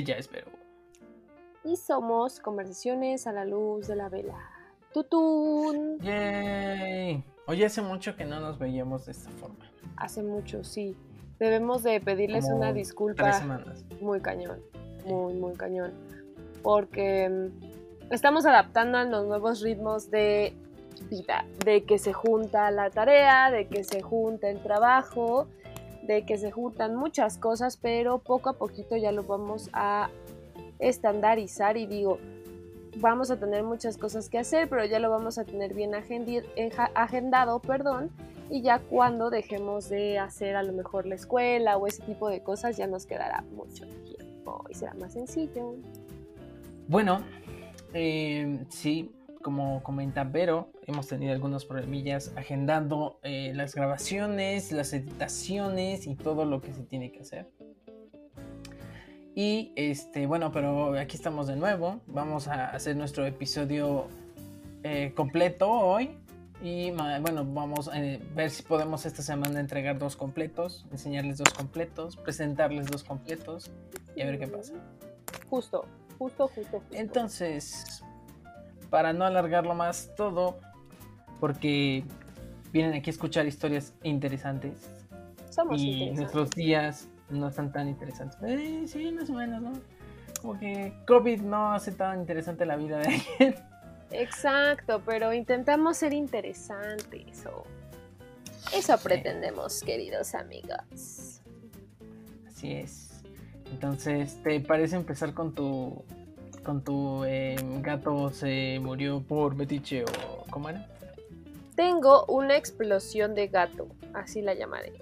Ella es Vero. Y somos Conversaciones a la Luz de la Vela. ¡Tutún! ¡Yay! Oye, hace mucho que no nos veíamos de esta forma. Hace mucho, sí. Debemos de pedirles Como una disculpa. Tres semanas. Muy cañón. Muy, muy cañón. Porque mm, estamos adaptando a los nuevos ritmos de vida. De que se junta la tarea, de que se junta el trabajo, de que se juntan muchas cosas, pero poco a poquito ya lo vamos a estandarizar y digo, vamos a tener muchas cosas que hacer, pero ya lo vamos a tener bien agendado, perdón, y ya cuando dejemos de hacer a lo mejor la escuela o ese tipo de cosas, ya nos quedará mucho tiempo y será más sencillo. Bueno, eh, sí, como comenta Vero, hemos tenido algunos problemillas agendando eh, las grabaciones, las editaciones y todo lo que se tiene que hacer. Y este, bueno, pero aquí estamos de nuevo. Vamos a hacer nuestro episodio eh, completo hoy. Y bueno, vamos a eh, ver si podemos esta semana entregar dos completos, enseñarles dos completos, presentarles dos completos y a ver qué pasa. Justo, justo, justo. justo. Entonces, para no alargarlo más todo, porque vienen aquí a escuchar historias interesantes somos y interesantes. nuestros días no están tan interesantes. Eh, sí, más o menos, ¿no? Como que COVID no hace tan interesante la vida de alguien. Exacto, pero intentamos ser interesantes. o- Eso pretendemos, queridos amigos. Así es. Entonces, ¿te parece empezar con tu con tu eh, gato se murió por metiche o cómo era? Tengo una explosión de gato, así la llamaré.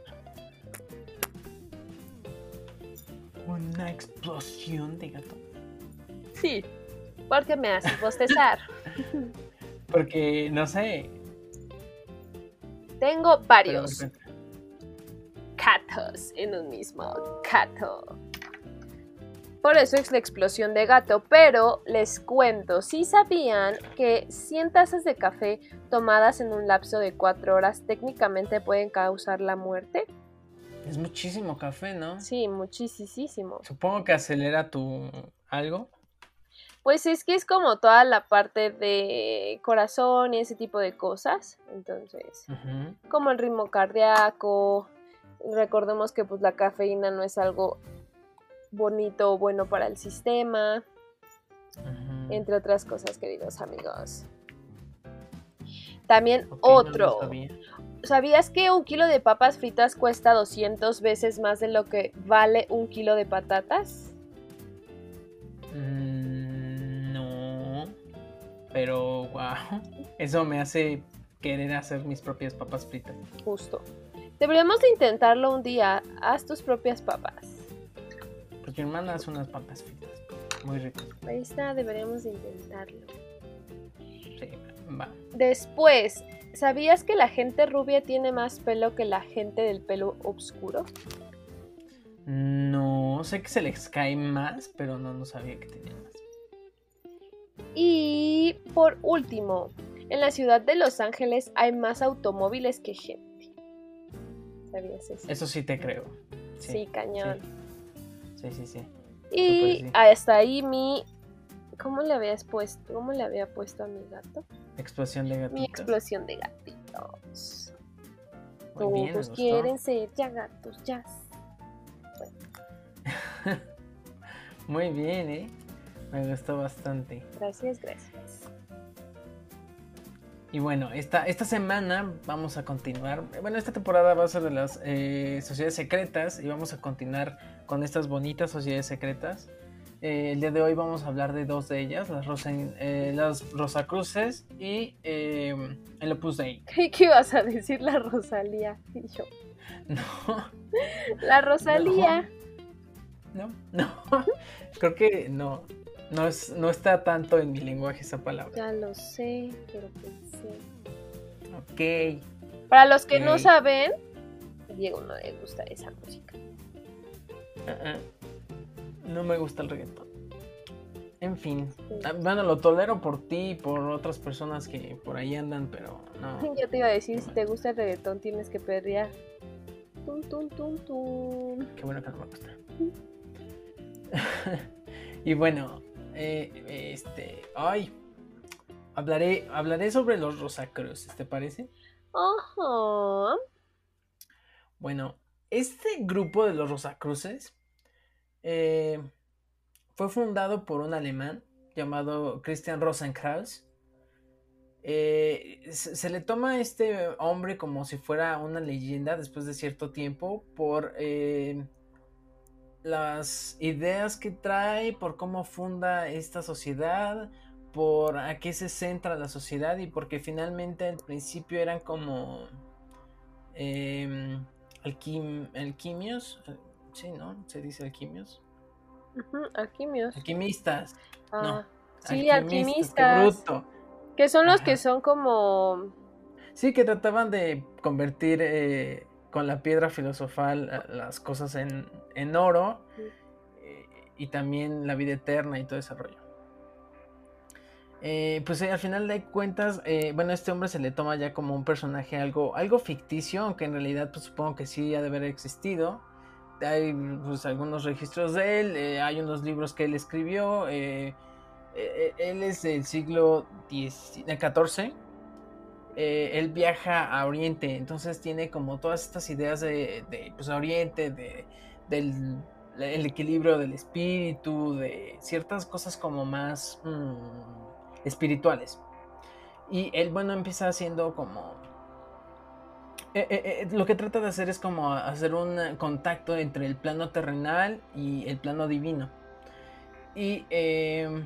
Una explosión de gato. Sí, porque me haces bostezar. Porque no sé, Tengo varios gatos en un mismo gato. Por eso es la explosión de gato, pero les cuento, si sabían que 100 tazas de café tomadas en un lapso de 4 horas técnicamente pueden causar la muerte? Es muchísimo café, ¿no? Sí, muchísimo. Supongo que acelera tu algo. Pues es que es como toda la parte de corazón y ese tipo de cosas. Entonces, como el ritmo cardíaco. Recordemos que pues la cafeína no es algo bonito o bueno para el sistema, entre otras cosas, queridos amigos. También otro. sabía. ¿Sabías que un kilo de papas fritas cuesta 200 veces más de lo que vale un kilo de patatas? Mm, no. Pero, wow. Eso me hace querer hacer mis propias papas fritas. Justo. Deberíamos de intentarlo un día. Haz tus propias papas. Pues mi hermana hace unas papas fritas. Muy ricas. Ahí está, deberíamos de intentarlo. Sí, va. Después, ¿sabías que la gente rubia tiene más pelo que la gente del pelo oscuro? No, sé que se les cae más, pero no, no sabía que tenían más. Y por último, en la ciudad de Los Ángeles hay más automóviles que gente. ¿Sabías eso? Eso sí te creo. Sí, cañón. Sí, sí, sí. Y Súper sí. hasta ahí mi... ¿Cómo le habías puesto? ¿Cómo le había puesto a mi gato? Explosión de Mi gatitos. explosión de gatitos. Muy bien, me Todos gustó. quieren ser ya gatos, ya. Muy bien, ¿eh? Me gustó bastante. Gracias, gracias. Y bueno, esta, esta semana vamos a continuar. Bueno, esta temporada va a ser de las eh, sociedades secretas y vamos a continuar con estas bonitas sociedades secretas. Eh, el día de hoy vamos a hablar de dos de ellas, las, Rosa, eh, las Rosacruces y eh, el Opus Dei. Creí que ibas a decir la Rosalía. Y yo, No, la Rosalía. no, no. Creo que no. No, es, no está tanto en mi lenguaje esa palabra. Ya lo sé, pero pensé. Ok. Para los que no saben, a Diego no le gusta esa música. Ah, ah. No me gusta el reggaetón. En fin. Ah, Bueno, lo tolero por ti y por otras personas que por ahí andan, pero no. Yo te iba a decir, si te gusta el reggaetón, tienes que perrear. Tum, tum, tum, tum. Qué bueno que no me gusta. y bueno, eh, este, ay, hablaré, hablaré sobre los Rosacruces, ¿te parece? Ajá. Bueno, este grupo de los Rosacruces eh, fue fundado por un alemán llamado Christian Rosenkraus. Eh, se, se, le toma a este hombre como si fuera una leyenda después de cierto tiempo por eh, las ideas que trae, por cómo funda esta sociedad, por a qué se centra la sociedad y porque finalmente al principio eran como eh, alquim, alquimios, sí, ¿no? Se dice alquimios. Ujú, alquimios. Alquimistas. Ah, no, sí, alquimistas, alquimistas. Que son los Ajá. que son como. Sí, que trataban de convertir eh, con la piedra filosofal eh, las cosas en, en oro eh, y también la vida eterna y todo ese rollo. Eh, pues eh, al final de cuentas, eh, bueno, este hombre se le toma ya como un personaje algo, algo ficticio, aunque en realidad pues, supongo que sí ha de haber existido. Hay pues, algunos registros de él, eh, hay unos libros que él escribió. él es del siglo XIV. Él viaja a Oriente, entonces tiene como todas estas ideas de, de pues, Oriente, de, del el equilibrio del espíritu, de ciertas cosas como más mm, espirituales. Y él, bueno, empieza haciendo como... eh, eh, eh, lo que trata de hacer es como hacer un contacto entre el plano terrenal y el plano divino. Y eh,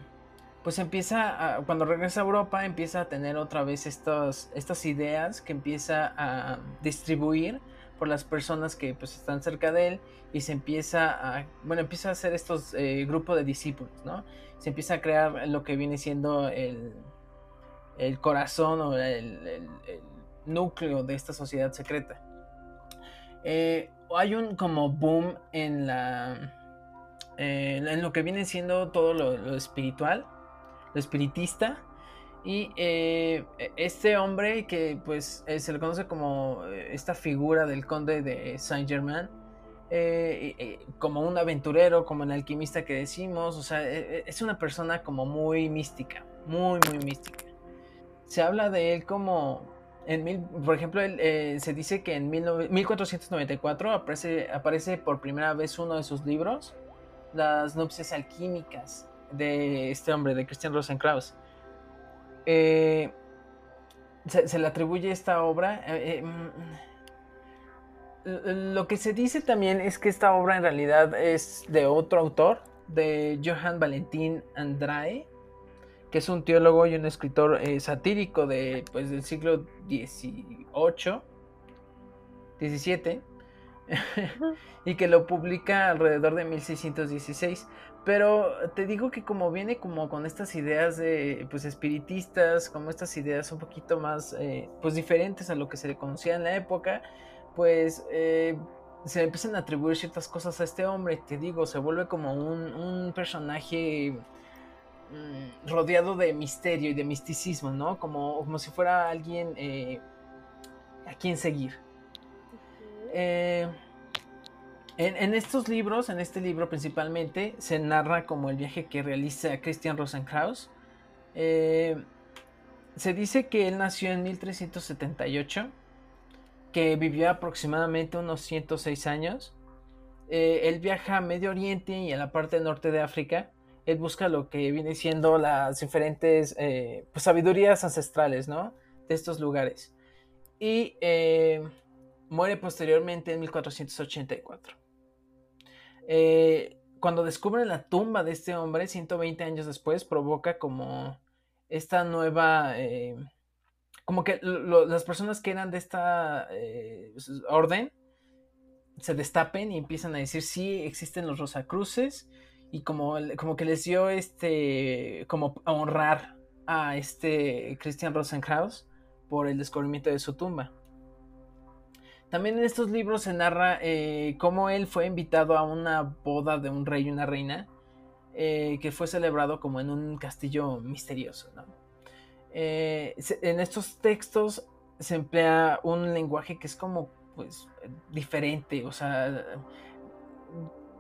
pues empieza, a- cuando regresa a Europa, empieza a tener otra vez estas ideas que empieza a distribuir por las personas que pues están cerca de él y se empieza a, bueno, empieza a hacer estos eh, grupos de discípulos, ¿no? Se empieza a crear lo que viene siendo el, el corazón o el, el- núcleo de esta sociedad secreta. Eh, hay un como boom en la eh, en lo que viene siendo todo lo, lo espiritual, lo espiritista. Y eh, este hombre que pues eh, se le conoce como eh, esta figura del conde de Saint Germain, como un aventurero, como el alquimista que decimos, o sea, eh, es una persona como muy mística, muy, muy mística. Se habla de él como, en mil, por ejemplo, él, se dice que en 19 1494 aparece, aparece por primera vez uno de sus libros, Las nupcias alquímicas, de este hombre, de Christian Rosenkraus. Eh, se, le atribuye esta obra. eh, eh, mm, lo que se dice también es que esta obra en realidad es de otro autor, de Johann Valentin Andrae, que es un teólogo y un escritor satírico de, pues, del siglo XVIII, XVII, y que lo publica alrededor de 1616. Pero te digo que como viene como con estas ideas de pues espiritistas, como estas ideas un poquito más eh, pues diferentes a lo que se le conocía en la época, pues eh, se le empiezan a atribuir ciertas cosas a este hombre, te digo, se vuelve como un, un personaje mm, rodeado de misterio y de misticismo, ¿no? Como, como si fuera alguien eh, a quien seguir. Eh, en, estos libros, en este libro principalmente, se narra como el viaje que realiza Christian Rosenkraus. Eh, se dice que él nació en 1378, que vivió aproximadamente unos 106 años. Eh, él viaja a Medio Oriente y a la parte norte de África. Él busca lo que viene siendo las diferentes eh, pues, sabidurías ancestrales, ¿no? De estos lugares. Y eh, muere posteriormente en 1484. Eh, cuando descubren la tumba de este hombre, 120 años después, provoca como esta nueva... eh, como que las personas que eran de esta eh, orden se destapen y empiezan a decir sí existen los Rosacruces y como, como que les dio este como honrar a este Christian Rosenkraus por el descubrimiento de su tumba. También en estos libros se narra eh, cómo él fue invitado a una boda de un rey y una reina eh, que fue celebrado como en un castillo misterioso. ¿no? Eh, en estos textos se emplea un lenguaje que es como pues diferente, o sea,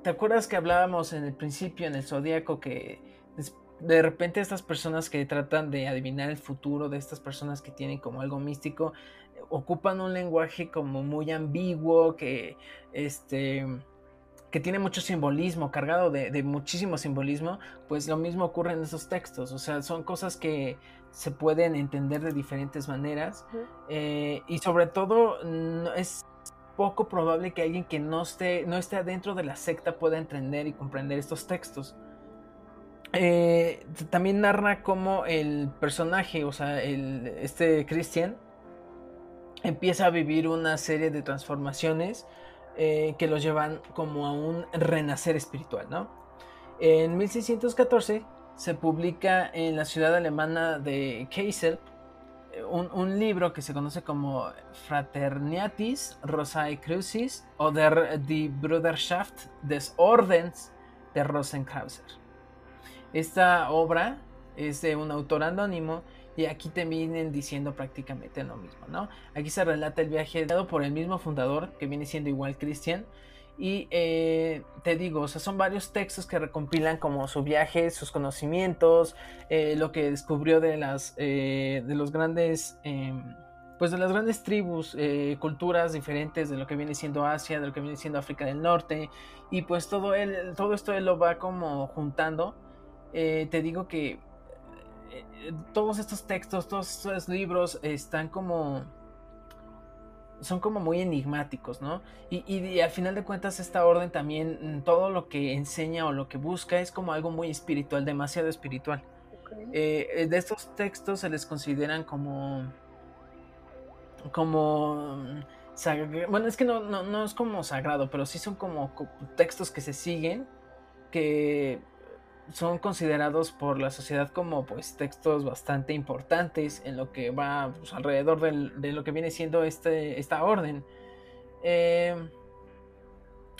¿te acuerdas que hablábamos en el principio en el zodiaco que de repente estas personas que tratan de adivinar el futuro, de estas personas que tienen como algo místico, ocupan un lenguaje como muy ambiguo, que este que tiene mucho simbolismo, cargado de, muchísimo simbolismo, pues lo mismo ocurre en esos textos. O sea, son cosas que se pueden entender de diferentes maneras. Eh, y sobre todo, es poco probable que alguien que no esté, no esté adentro de la secta pueda entender y comprender estos textos. Eh, también narra cómo el personaje, o sea, este Christian, empieza a vivir una serie de transformaciones eh, que los llevan como a un renacer espiritual, ¿no? En 1614 se publica en la ciudad alemana de Kassel eh, un, libro que se conoce como Fraterniatis Rosae Crucis oder die Bruderschaft des Ordens de Rosenkrauser. Esta obra es de un autor anónimo y aquí te vienen diciendo prácticamente lo mismo, ¿no? Aquí se relata el viaje dado por el mismo fundador, que viene siendo igual Cristian. Y eh, te digo, o sea, son varios textos que recompilan como su viaje, sus conocimientos, eh, lo que descubrió de las eh, de los grandes em, pues de las grandes tribus, culturas diferentes de lo que viene siendo Asia, de lo que viene siendo África del Norte, y pues todo él, todo esto él lo va como juntando eh, te digo que eh, todos estos textos, todos estos libros están como son como muy enigmáticos, ¿no? Y, al final de cuentas esta orden también, mm, todo lo que enseña o lo que busca es como algo muy espiritual, demasiado espiritual. Eh, de estos textos se les consideran como, como, bueno, es que no, no, no es como sagrado, pero sí son como textos que se siguen, que son considerados por la sociedad como pues textos bastante importantes en lo que va pues, alrededor de lo que viene siendo este, esta orden. Em,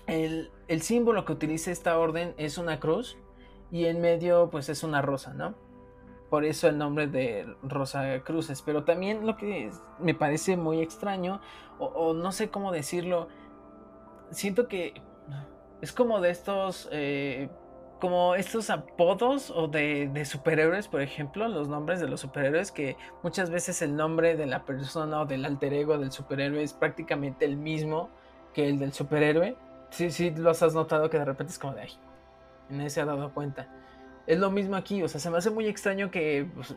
el, símbolo que utiliza esta orden es una cruz y en medio pues es una rosa, ¿no? Por eso el nombre de Rosa Cruces. Pero también lo que me parece muy extraño, o, no sé cómo decirlo, siento que es como de estos... Eh, como estos apodos o de, superhéroes, por ejemplo, los nombres de los superhéroes, que muchas veces el nombre de la persona o del alter ego del superhéroe es prácticamente el mismo que el del superhéroe. Sí, sí, los has notado que de repente es como de, ay, nadie se ha dado cuenta. Es lo mismo aquí, o sea, se me hace muy extraño que pues,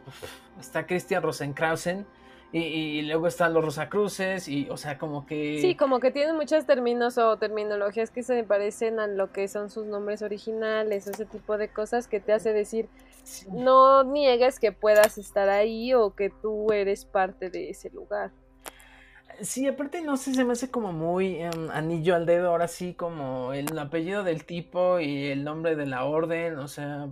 está Christian Rosenkrausen y, luego están los Rosacruces y, o sea, como que... Sí, como que tienen muchos términos o terminologías que se parecen a lo que son sus nombres originales, ese tipo de cosas que te hace decir, no niegues que puedas estar ahí o que tú eres parte de ese lugar. Sí, aparte no sé, se me hace como muy em, anillo al dedo, ahora sí, como el apellido del tipo y el nombre de la orden, o sea,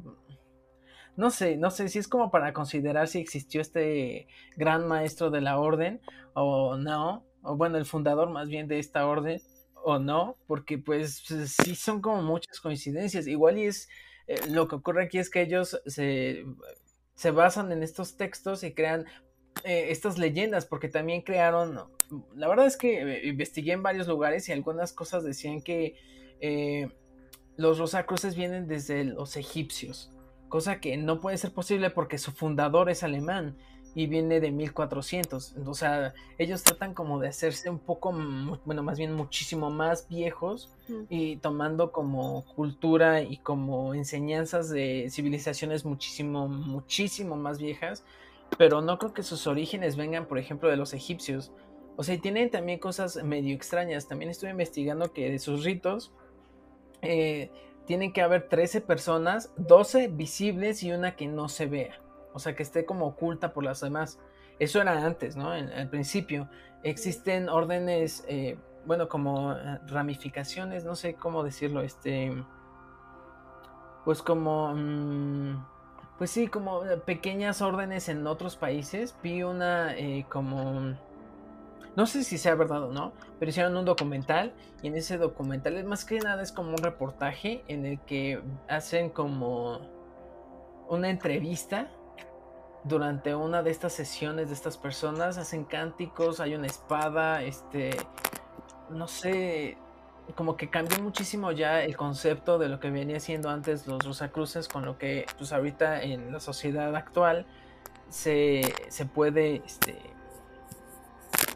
no sé, no sé si es como para considerar si existió este gran maestro de la orden o no, o bueno, el fundador más bien de esta orden o no, porque pues sí son como muchas coincidencias. Igual y es eh, lo que ocurre aquí es que ellos se, se basan en estos textos y crean eh, estas leyendas, porque también crearon, la verdad es que eh, investigué en varios lugares y algunas cosas decían que los Rosacruces vienen desde los egipcios cosa que no puede ser posible porque su fundador es alemán y viene de 1400. O sea, ellos tratan como de hacerse un poco, bueno, más bien muchísimo más viejos y tomando como cultura y como enseñanzas de civilizaciones muchísimo, muchísimo más viejas, pero no creo que sus orígenes vengan, por ejemplo, de los egipcios. O sea, y tienen también cosas medio extrañas. También estuve investigando que de sus ritos, eh, tienen que haber 13 personas, 12 visibles y una que no se vea. O sea, que esté como oculta por las demás. Eso era antes, ¿no? En, al principio. Existen órdenes, eh, bueno, como eh, ramificaciones, no sé cómo decirlo, este... Pues como... Mm, pues sí, como pequeñas órdenes en otros países. Vi una eh, como no sé si sea verdad o no, pero hicieron un documental y en ese documental más que nada es como un reportaje en el que hacen como una entrevista durante una de estas sesiones de estas personas, hacen cánticos, hay una espada, este no sé, como que cambió muchísimo ya el concepto de lo que venía siendo antes los Rosacruces con lo que pues ahorita en la sociedad actual se, se puede este,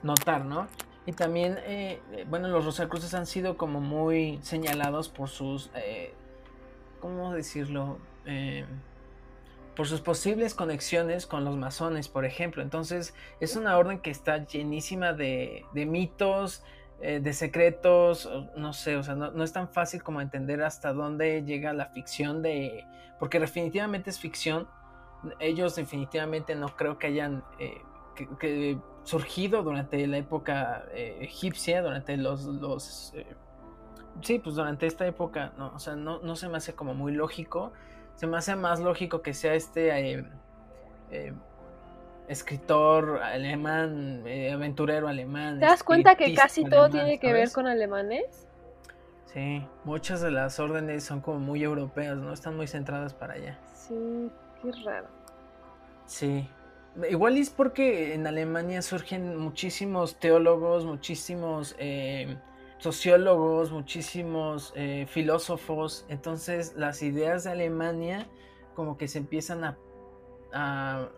notar, ¿no? Y también, eh, bueno, los Rosacruces han sido como muy señalados por sus, eh, ¿cómo decirlo? Eh, por sus posibles conexiones con los masones, por ejemplo. Entonces, es una orden que está llenísima de, de mitos, eh, de secretos, no sé, o sea, no, es tan fácil como entender hasta dónde llega la ficción de... Porque definitivamente es ficción. Ellos definitivamente no creo que hayan eh, que, surgido durante la época eh, egipcia, durante los... los sí, pues durante esta época, no, o sea, no, no, se me hace como muy lógico. Se me hace más lógico que sea este escritor alemán, eh, aventurero alemán. ¿Te das cuenta que casi todo tiene que ver con alemanes? Sí, muchas de las órdenes son como muy europeas, ¿no? Están muy centradas para allá. Sí, qué raro. Sí. Igual es porque en Alemania surgen muchísimos teólogos, muchísimos eh, sociólogos, muchísimos eh, filósofos. Entonces las ideas de Alemania como que se empiezan a,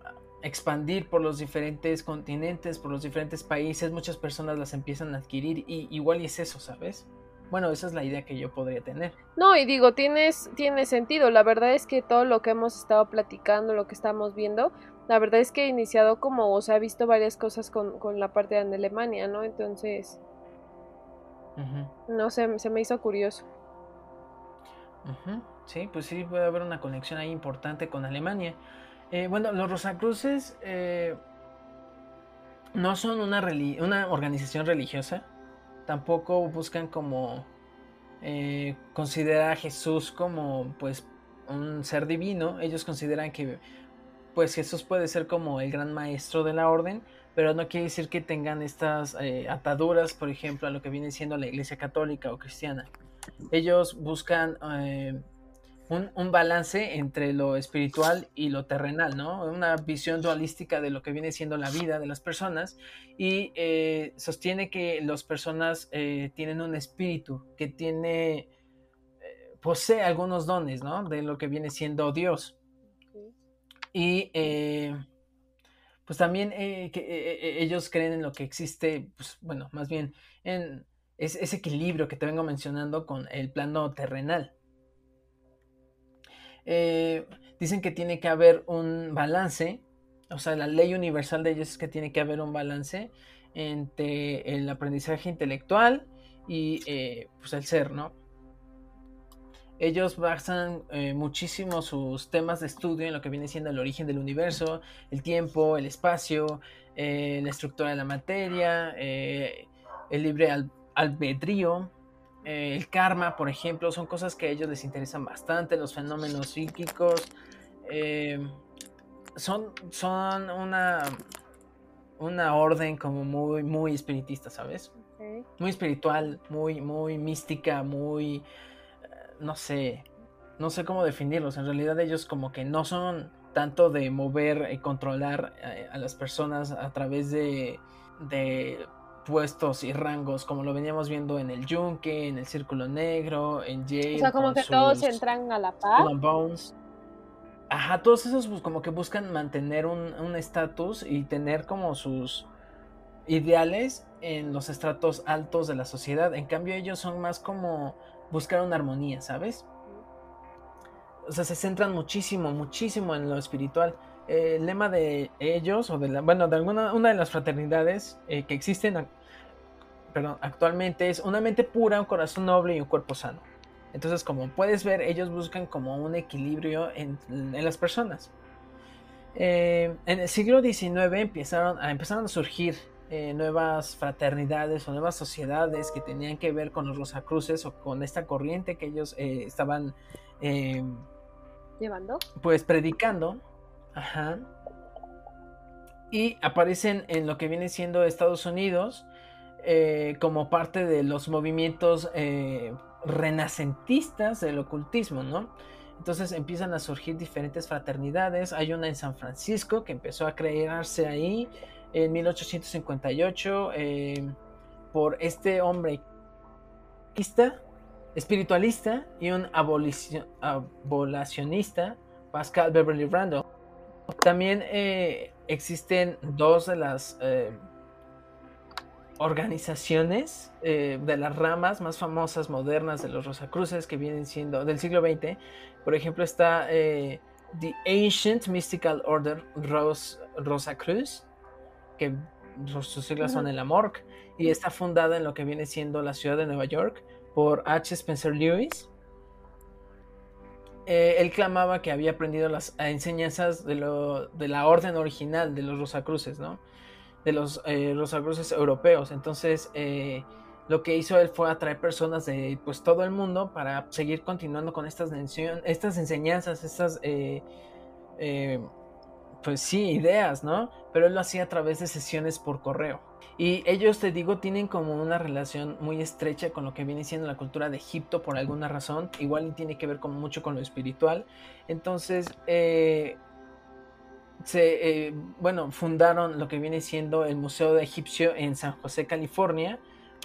expandir por los diferentes continentes, por los diferentes países, muchas personas las empiezan a adquirir y igual es eso, ¿sabes? Bueno, esa es la idea que yo podría tener. No, y digo, tienes, tiene sentido. La verdad es que todo lo que hemos estado platicando, lo que estamos viendo, la verdad es que he iniciado como, o sea, he visto varias cosas con, con la parte de Alemania, ¿no? Entonces, no sé, se me hizo curioso. Sí, pues sí, puede haber una conexión ahí importante con Alemania. Eh, bueno, los Rosacruces eh, no son una, una, organización religiosa. Tampoco buscan como eh, considerar a Jesús como pues un ser divino. Ellos consideran que pues Jesús puede ser como el gran maestro de la orden, pero no quiere decir que tengan estas ataduras, por ejemplo, a lo que viene siendo la Iglesia católica o cristiana. Ellos buscan un, balance entre lo espiritual y lo terrenal, ¿no? Una visión dualística de lo que viene siendo la vida de las personas y eh, sostiene que las personas eh, tienen un espíritu que tiene, eh, posee algunos dones, ¿no? De lo que viene siendo Dios. Y pues también que, ellos creen en lo que existe, pues bueno, más bien en ese equilibrio que te vengo mencionando con el plano terrenal. Eh, dicen que tiene que haber un balance, o sea, la ley universal de ellos es que tiene que haber un balance entre el aprendizaje intelectual y eh, pues el ser, ¿no? Ellos basan eh, muchísimo sus temas de estudio en lo que viene siendo el origen del universo, el tiempo, el espacio, la estructura de la materia, el libre albedrío, eh, el karma, por ejemplo, son cosas que a ellos les interesan bastante, los fenómenos psíquicos. Eh, son, son una, una orden como muy, muy espiritista, ¿sabes? Muy espiritual, muy, muy mística, muy, eh, no sé, no sé cómo definirlos. En realidad ellos como que no son tanto de mover y controlar a las personas a través de, de puestos y rangos, como lo veníamos viendo en el Yunque, en el Círculo Negro, en Jade. O sea, como que todos entran a la paz. Bones. Ajá, todos esos pues, como que buscan mantener un estatus y tener como sus ideales en los estratos altos de la sociedad. En cambio, ellos son más como buscar una armonía, ¿sabes? O sea, se centran muchísimo, muchísimo en lo espiritual el lema de ellos, o de bueno, de alguna una de las fraternidades eh, que existen perdón, actualmente es una mente pura, un corazón noble y un cuerpo sano. Entonces, como puedes ver, ellos buscan como un equilibrio en, las personas. Eh, en el siglo XIX empezaron a, empezaron a surgir eh, nuevas fraternidades o nuevas sociedades que tenían que ver con los Rosacruces o con esta corriente que ellos estaban llevando, pues predicando Ajá. Y aparecen en lo que viene siendo Estados Unidos eh, como parte de los movimientos eh, renacentistas del ocultismo, ¿no? Entonces empiezan a surgir diferentes fraternidades. Hay una en San Francisco que empezó a crearse ahí en 1858 eh, por este hombre espiritualista y un abolacionista, Pascal Beverly Randall. También eh, existen dos de las eh, organizaciones de las ramas más famosas modernas de los Rosacruces que vienen siendo del siglo XX. Por ejemplo, está The Ancient Mystical Order Rose, Rosacruz, que sus siglas son el AMORC, y está fundada en lo que viene siendo la ciudad de Nueva York por H. Spencer Lewis. Eh, él clamaba que había aprendido las enseñanzas de, la orden original de los Rosacruces, ¿no? De los eh, Rosacruces europeos. Entonces, eh, lo que hizo él fue atraer personas de pues, todo el mundo para seguir continuando con estas, estas enseñanzas, estas pues sí, ideas, ¿no? Pero él lo hacía a través de sesiones por correo. Y ellos, te digo, tienen como una relación muy estrecha con lo que viene siendo la cultura de Egipto por alguna razón. Igual tiene que ver con, mucho con lo espiritual. Entonces, eh, se, eh, bueno, fundaron lo que viene siendo el Museo de Egipcio en San José, California,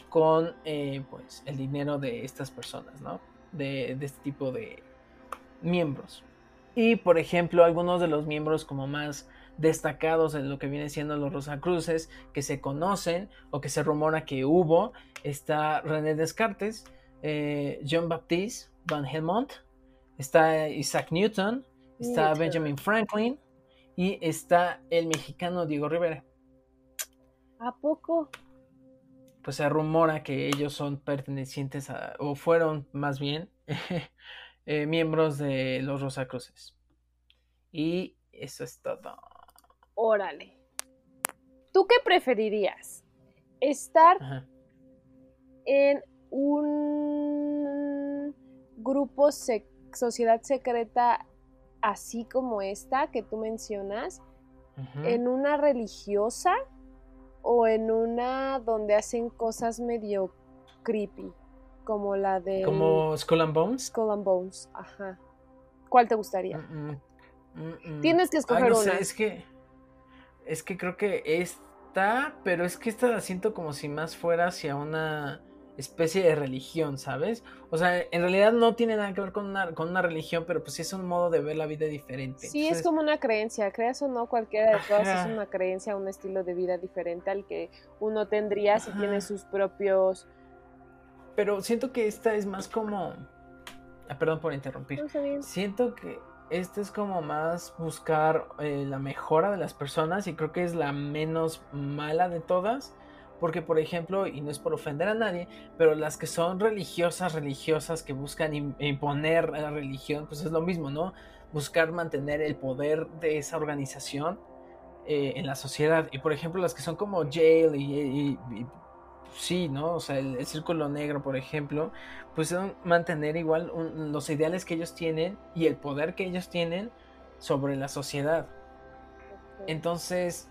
con eh, pues, el dinero de estas personas, ¿no? De, de este tipo de miembros. Y por ejemplo, algunos de los miembros como más destacados en lo que viene siendo los Rosacruces que se conocen o que se rumora que hubo, está René Descartes, eh, John Baptiste Van Helmont, está Isaac Newton, está Benjamin Franklin y está el mexicano Diego Rivera. ¿A poco? Pues se rumora que ellos son pertenecientes a, o fueron más bien, Eh, miembros de los Rosacruces. Y eso es todo. Órale. ¿Tú qué preferirías? ¿Estar en un grupo, sociedad secreta así como esta que tú mencionas? ¿En una religiosa o en una donde hacen cosas medio creepy? Como la de... ¿Como Skull and Bones? Skull and Bones, ajá. ¿Cuál te gustaría? Mm, mm, mm, Tienes que escoger una. es que... Es que creo que esta, pero es que esta la siento como si más fuera hacia una especie de religión, ¿sabes? O sea, en realidad no tiene nada que ver con una, con una religión, pero pues sí es un modo de ver la vida diferente. Sí, es como una creencia, creas o no, cualquiera de todas es una creencia, un estilo de vida diferente al que uno tendría si tiene sus propios pero siento que esta es más como. Ah, perdón por interrumpir. siento que esta es como más buscar eh, la mejora de las personas y creo que es la menos mala de todas. Porque, por ejemplo, y no es por ofender a nadie, pero las que son religiosas, religiosas, que buscan imponer la religión, pues es lo mismo, ¿no? Buscar mantener el poder de esa organización eh, en la sociedad. Y, por ejemplo, las que son como Jail y sí, ¿no? O sea, el, círculo negro, por ejemplo, pues mantener igual los ideales que ellos tienen y el poder que ellos tienen sobre la sociedad. Entonces,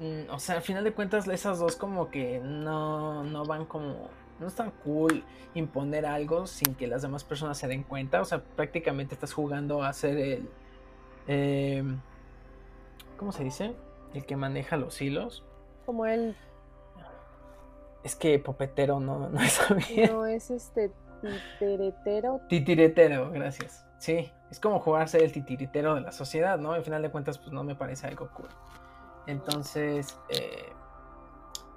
mm, o sea, al final de cuentas, esas dos como que no, no van como... No es tan cool imponer algo sin que las demás personas se den cuenta. O sea, prácticamente estás jugando a ser el... Em, ¿Cómo se dice? El que maneja los hilos. Como el es que popetero no, no es bien. No, es este titiretero. Titiretero, gracias. Sí, es como jugarse el titiritero de la sociedad, ¿no? Al final de cuentas, pues no me parece algo cool. Entonces, eh,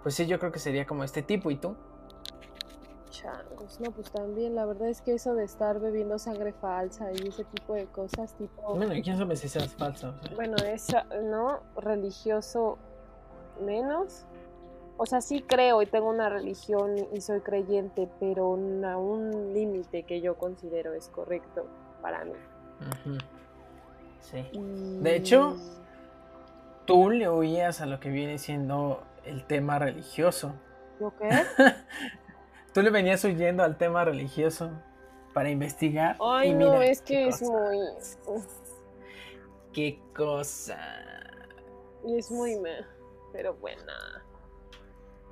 pues sí, yo creo que sería como este tipo. ¿Y tú? Changos, no, pues también, la verdad es que eso de estar bebiendo sangre falsa y ese tipo de cosas, tipo. Bueno, ¿y quién sabe si seas falsa? Bueno, eso, ¿no? Religioso menos. O sea, sí creo y tengo una religión y soy creyente, pero a un límite que yo considero es correcto para mí. Sí. De hecho, tú le oías a lo que viene siendo el tema religioso. ¿Lo qué? tú le venías huyendo al tema religioso para investigar. Ay, no, es que es muy. Qué cosa. Y es muy me, pero buena.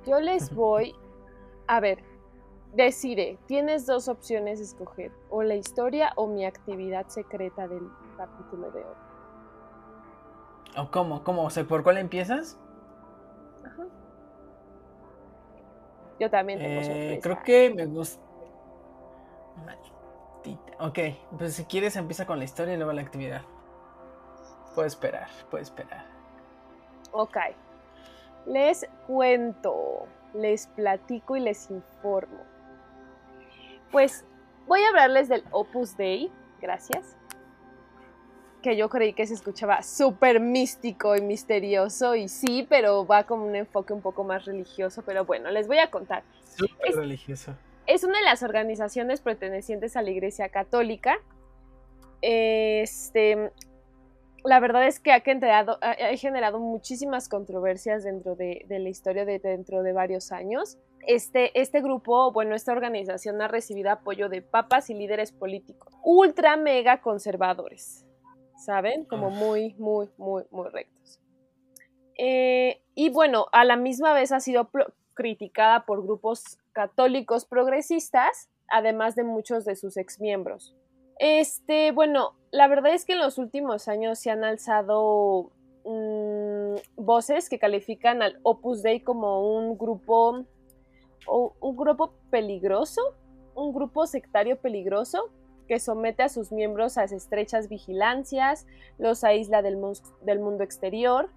Yo les voy, a ver, decide, tienes dos opciones de escoger, o la historia o mi actividad secreta del capítulo de hoy. ¿O cómo? ¿Cómo? O sea, ¿por cuál empiezas? Ajá. Yo también tengo eh, Creo que me gusta. Maldita. Ok, pues si quieres empieza con la historia y luego la actividad. Puedo esperar, puedo esperar. Ok. Les cuento, les platico y les informo. Pues voy a hablarles del Opus Dei, gracias. Que yo creí que se escuchaba súper místico y misterioso, y sí, pero va con un enfoque un poco más religioso. Pero bueno, les voy a contar. Súper religioso. Es una de las organizaciones pertenecientes a la Iglesia Católica. Este, la verdad es que ha generado, ha generado muchísimas controversias dentro de, la historia de dentro de varios años. Este, este grupo, bueno, esta organización ha recibido apoyo de papas y líderes políticos ultra mega conservadores, ¿saben? Como muy, muy, muy, muy rectos. Eh, y bueno, a la misma vez ha sido criticada por grupos católicos progresistas, además de muchos de sus exmiembros. Este, bueno, la verdad es que en los últimos años se han alzado mm, voces que califican al Opus Dei como un grupo, o, un grupo peligroso, un grupo sectario peligroso que somete a sus miembros a estrechas vigilancias, los aísla del, del mundo exterior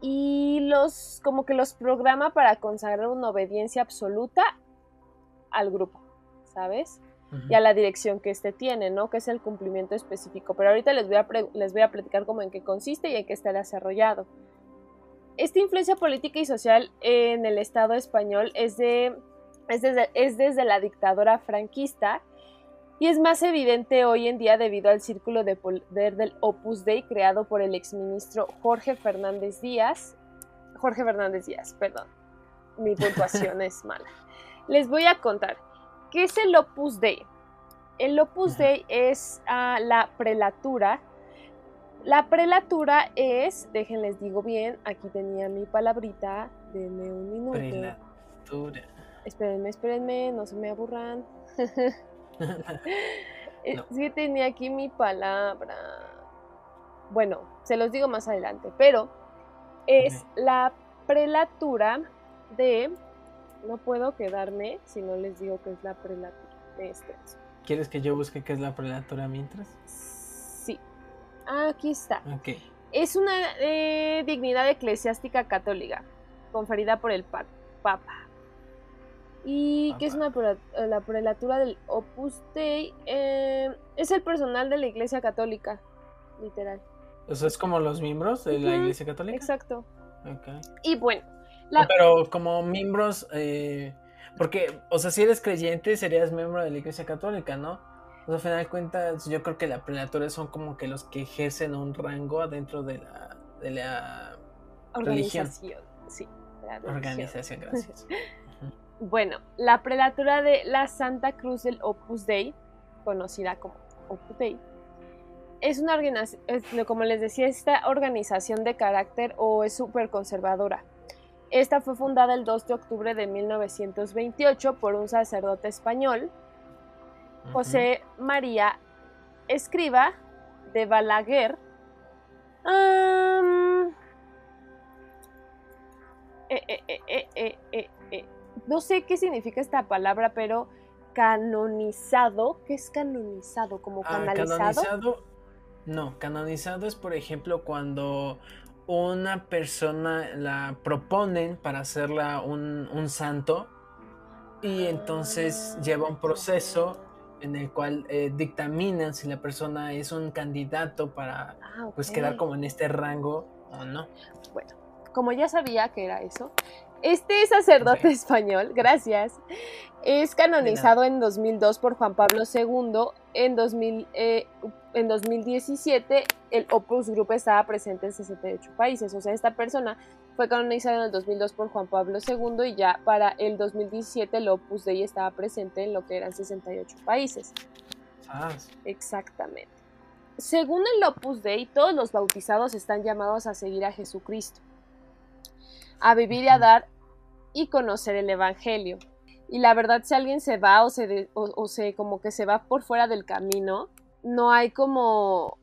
y los como que los programa para consagrar una obediencia absoluta al grupo, ¿sabes? Y a la dirección que éste tiene, ¿no? Que es el cumplimiento específico. Pero ahorita les voy a, les voy a platicar cómo en qué consiste y en qué está desarrollado. Esta influencia política y social en el Estado español es, de, es, desde, es desde la dictadura franquista y es más evidente hoy en día debido al círculo de poder del Opus Dei creado por el exministro Jorge Fernández Díaz. Jorge Fernández Díaz, perdón. Mi puntuación es mala. Les voy a contar. ¿Qué es el Opus Dei? El Opus Dei es ah, la prelatura. La prelatura es, déjenles digo bien, aquí tenía mi palabrita, denme un minuto. Prelatura. Espérenme, espérenme, no se me aburran. Eh, sí tenía aquí mi palabra. Bueno, se los digo más adelante, pero es la prelatura de no puedo quedarme si no les digo que es la prelatura de este. ¿Quieres que yo busque qué es la prelatura mientras? Sí. Aquí está. Ok. Es una eh, dignidad eclesiástica católica conferida por el Papa. ¿Y qué es una la prelatura del Opus Dei? Eh, es el personal de la Iglesia Católica, literal. O sea, es como los miembros de la Iglesia Católica. Exacto. Okay. Y bueno, pero como miembros, eh, porque, o sea, si eres creyente, serías miembro de la Iglesia Católica, ¿no? O sea, al final de cuentas, yo creo que la prelatores son como que los que ejercen un rango dentro de la, de la religión. Sí, Organización, gracias. bueno, la prelatura de la Santa Cruz del Opus Dei, conocida como Opus Dei, es una organización, como les decía, esta organización de carácter o es súper conservadora esta fue fundada el 2 de octubre de 1928 por un sacerdote español, José María Escriba de Balaguer. no sé qué significa esta palabra, pero canonizado, ¿qué es canonizado? ¿Como ah, canalizado? canonizado? No, canonizado es por ejemplo cuando una persona la proponen para hacerla un, santo y entonces lleva un proceso en el cual eh, dictaminan si la persona es un candidato para ah, pues quedar como en este rango o no. Bueno, como ya sabía que era eso, este sacerdote español, gracias, es canonizado en 2002 por Juan Pablo II. En, 2000, eh, en 2017 el Opus Group estaba presente en 68 países. O sea, esta persona fue canonizada en el 2002 por Juan Pablo II y ya para el 2017 el Opus Dei estaba presente en lo que eran 68 países. Ah. Exactamente. Según el Opus Dei, todos los bautizados están llamados a seguir a Jesucristo, a vivir y a dar y conocer el Evangelio. Y la verdad, si alguien se va o se, o, se como que se va por fuera del camino, no hay como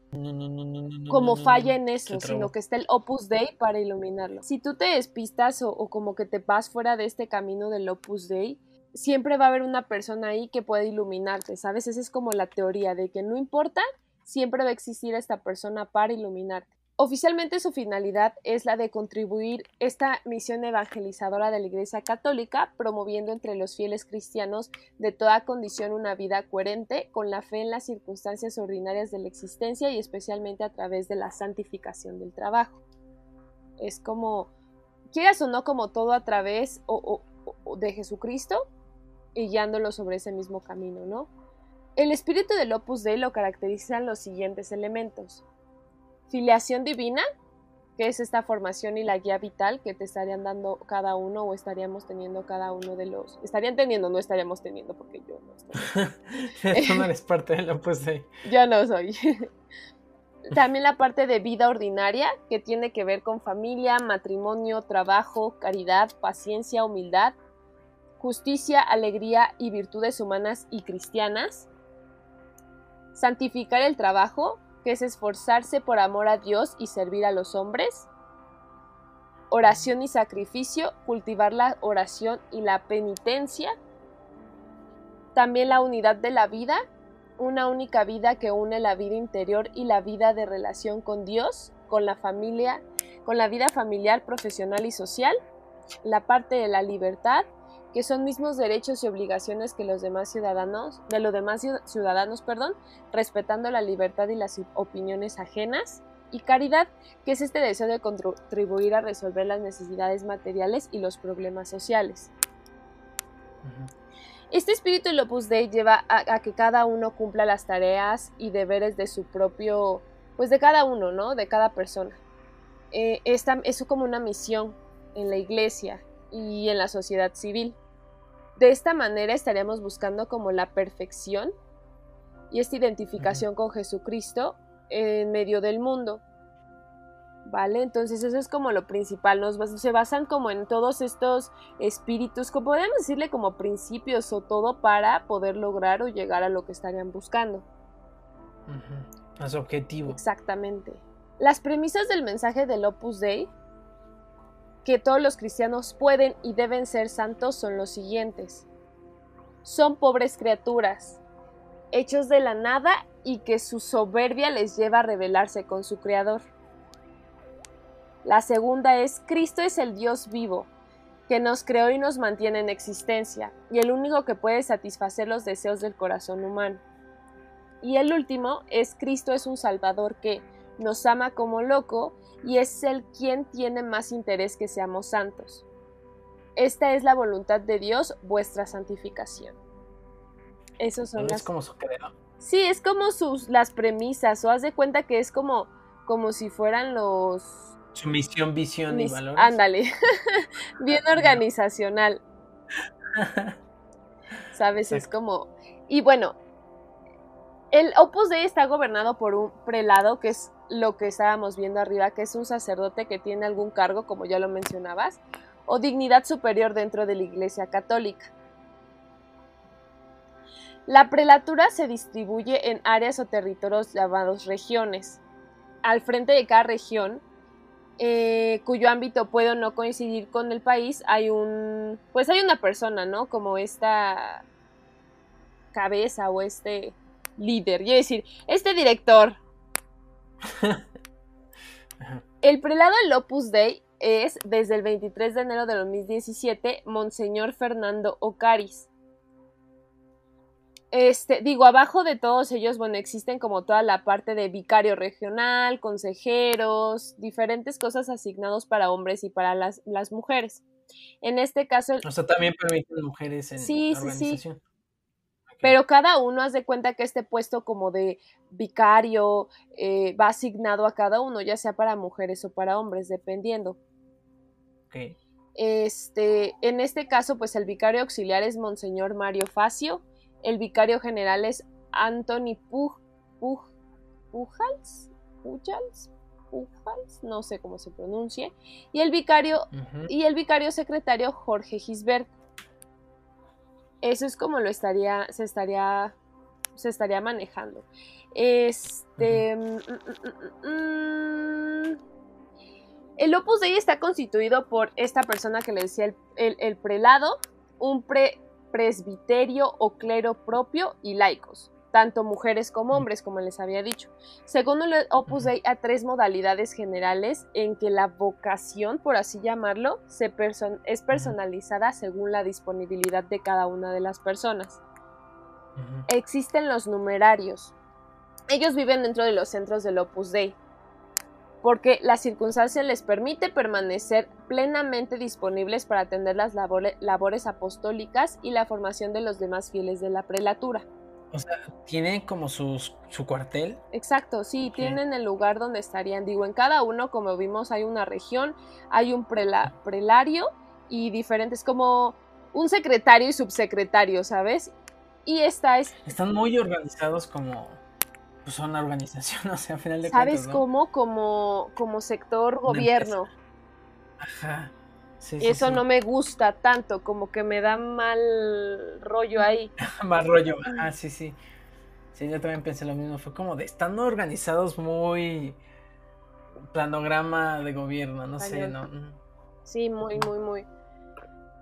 como falla en eso, sino que está el Opus Dei para iluminarlo. Si tú te despistas o, como que te vas fuera de este camino del Opus Dei, siempre va a haber una persona ahí que puede iluminarte, ¿sabes? Esa es como la teoría de que no importa, siempre va a existir esta persona para iluminarte. Oficialmente su finalidad es la de contribuir esta misión evangelizadora de la Iglesia Católica, promoviendo entre los fieles cristianos de toda condición una vida coherente con la fe en las circunstancias ordinarias de la existencia y especialmente a través de la santificación del trabajo. Es como, quieras o no, como todo a través de Jesucristo y guiándolo sobre ese mismo camino, ¿no? El espíritu del Opus Dei lo caracterizan los siguientes elementos filiación divina, que es esta formación y la guía vital que te estarían dando cada uno o estaríamos teniendo cada uno de los... Estarían teniendo, no estaríamos teniendo porque yo no estoy. Tú no eres parte de la pues Yo no soy. También la parte de vida ordinaria, que tiene que ver con familia, matrimonio, trabajo, caridad, paciencia, humildad, justicia, alegría y virtudes humanas y cristianas. Santificar el trabajo, que es esforzarse por amor a Dios y servir a los hombres. Oración y sacrificio, cultivar la oración y la penitencia. También la unidad de la vida, una única vida que une la vida interior y la vida de relación con Dios, con la familia, con la vida familiar, profesional y social. La parte de la libertad, que son mismos derechos y obligaciones que los demás ciudadanos, de los demás ciudadanos, perdón, respetando la libertad y las opiniones ajenas, y caridad, que es este deseo de contribuir a resolver las necesidades materiales y los problemas sociales. Este espíritu del Opus Dei lleva a, que cada uno cumpla las tareas y deberes de su propio, pues de cada uno, ¿no? De cada persona. Eh, esta, es como una misión en la iglesia y en la sociedad civil. De esta manera estaríamos buscando como la perfección y esta identificación con Jesucristo en medio del mundo. ¿Vale? Entonces eso es como lo principal, nos se basan como en todos estos espíritus, como podemos decirle como principios o todo para poder lograr o llegar a lo que estarían buscando. A su objetivo. Exactamente. Las premisas del mensaje del Opus Dei que todos los cristianos pueden y deben ser santos son los siguientes. Son pobres criaturas, hechos de la nada y que su soberbia les lleva a rebelarse con su Creador. La segunda es, Cristo es el Dios vivo, que nos creó y nos mantiene en existencia, y el único que puede satisfacer los deseos del corazón humano. Y el último es, Cristo es un Salvador que nos ama como loco y es el quien tiene más interés que seamos santos. Esta es la voluntad de Dios, vuestra santificación. Esos son Es como su credo. Sí, es como sus las premisas, o haz de cuenta que es como, como si fueran los... Su misión, visión y valores. Ándale, bien organizacional. ¿Sabes? Es como... Y bueno, el Opus Dei está gobernado por un prelado que es lo que estábamos viendo arriba, que es un sacerdote que tiene algún cargo, como ya lo mencionabas, o dignidad superior dentro de la Iglesia Católica. La prelatura se distribuye en áreas o territorios llamados regiones. Al frente de cada región, eh, cuyo ámbito puede o no coincidir con el país, hay un, pues hay una persona, ¿no? Como esta cabeza o este líder, y decir, este director, el prelado del Opus Dei es, desde el 23 de enero de 2017, Monseñor Fernando Ocaris. Este, digo, abajo de todos ellos, bueno, existen como toda la parte de vicario regional, consejeros, diferentes cosas asignados para hombres y para las, mujeres. En este caso... O sea, también permiten mujeres en sí, la organización. Sí, sí. Pero cada uno hace de cuenta que este puesto como de vicario eh, va asignado a cada uno, ya sea para mujeres o para hombres, dependiendo. Este, en este caso, pues el vicario auxiliar es Monseñor Mario Facio, el vicario general es Anthony Puj, Pujals, Pujals, Pujals, no sé cómo se pronuncie, y el vicario, y el vicario secretario Jorge Gisbert. Eso es como lo estaría, se estaría, se estaría manejando. Este. Mm, mm, mm, el Opus Dei está constituido por esta persona que le decía el, prelado, un, pre, presbiterio o clero propio y laicos, tanto mujeres como hombres, como les había dicho. Según el Opus Dei, hay tres modalidades generales en que la vocación, por así llamarlo, se es personalizada según la disponibilidad de cada una de las personas. Existen los numerarios. Ellos viven dentro de los centros del Opus Dei, porque la circunstancia les permite permanecer plenamente disponibles para atender las labores apostólicas y la formación de los demás fieles de la prelatura. O sea, ¿tienen como su cuartel? Exacto, sí, tienen el lugar donde estarían. Digo, en cada uno, como vimos, hay una región, hay un prelario y diferentes, como un secretario y subsecretario, ¿sabes? Y esta es... Están muy organizados como... Pues son una organización, o sea, al final de ¿Sabes cuentas, ¿Sabes cómo? Como, como sector gobierno. Ajá. Eso no me gusta tanto, como que me da mal rollo ahí. mal rollo, ah, sí, sí. Sí, yo también pensé lo mismo. Fue como de, están organizados muy planograma de gobierno, no sé, ¿no? Sí, muy, muy, muy.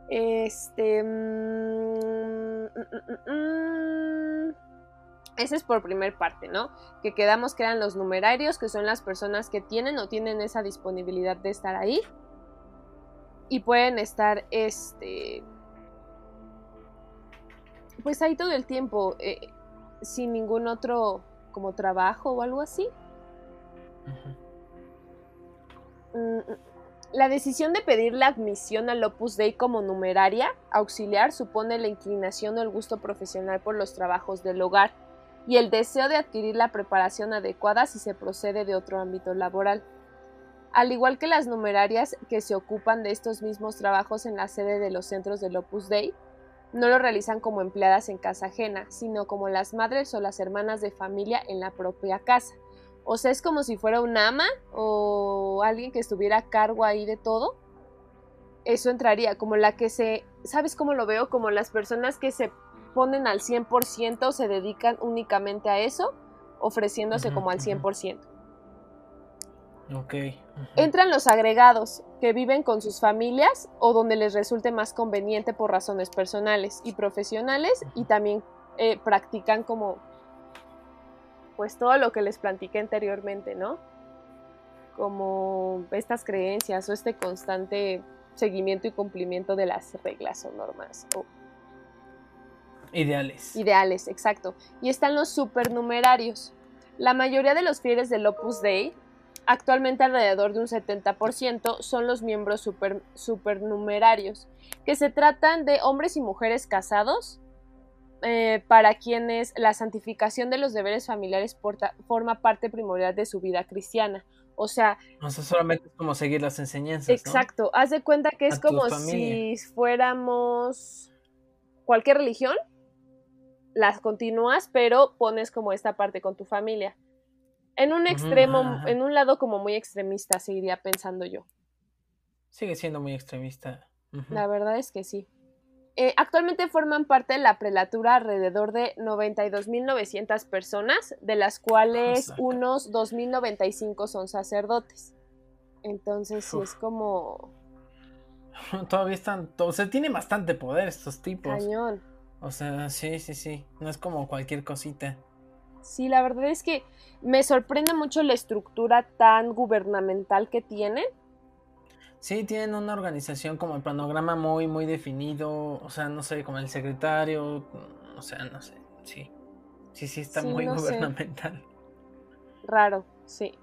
Este. Mm, mm, mm, ese es por primer parte, ¿no? Que quedamos que eran los numerarios, que son las personas que tienen o tienen esa disponibilidad de estar ahí y pueden estar este pues ahí todo el tiempo eh, sin ningún otro como trabajo o algo así mm, la decisión de pedir la admisión al Opus Dei como numeraria auxiliar supone la inclinación o el gusto profesional por los trabajos del hogar y el deseo de adquirir la preparación adecuada si se procede de otro ámbito laboral. Al igual que las numerarias que se ocupan de estos mismos trabajos en la sede de los centros del Opus Dei, no lo realizan como empleadas en casa ajena, sino como las madres o las hermanas de familia en la propia casa. O sea, es como si fuera un ama o alguien que estuviera a cargo ahí de todo. Eso entraría como la que se, ¿sabes cómo lo veo? Como las personas que se ponen al 100%, se dedican únicamente a eso, ofreciéndose como al 100%. Entran los agregados, que viven con sus familias o donde les resulte más conveniente por razones personales y profesionales y también eh, practican como pues todo lo que les platiqué anteriormente, ¿no? Como estas creencias o este constante seguimiento y cumplimiento de las reglas o normas. Ideales. Ideales, exacto. Y están los supernumerarios. La mayoría de los fieles del Opus Dei Actualmente alrededor de un 70% son los miembros super, supernumerarios, que se tratan de hombres y mujeres casados, eh, para quienes la santificación de los deberes familiares forma parte primordial de su vida cristiana. O sea, no solamente es como seguir las enseñanzas. Exacto, haz de cuenta que es como si fuéramos cualquier religión, las continúas, pero pones como esta parte con tu familia. En un extremo, en un lado como muy extremista, seguiría pensando yo. Sigue siendo muy extremista. La verdad es que sí. Eh, actualmente forman parte de la prelatura alrededor de 92.900 personas, de las cuales unos 2.095 son sacerdotes. Entonces sí es como... Todavía están... O sea, tiene bastante poder estos tipos. Cañón. O sea, sí, sí, sí. No es como cualquier cosita. Sí, la verdad es que me sorprende mucho la estructura tan gubernamental que tienen. Sí, tienen una organización como el panorama muy, muy definido, o sea, no sé, como el secretario, o sea, no sé, sí. Sí, sí, está muy gubernamental. Raro, sí.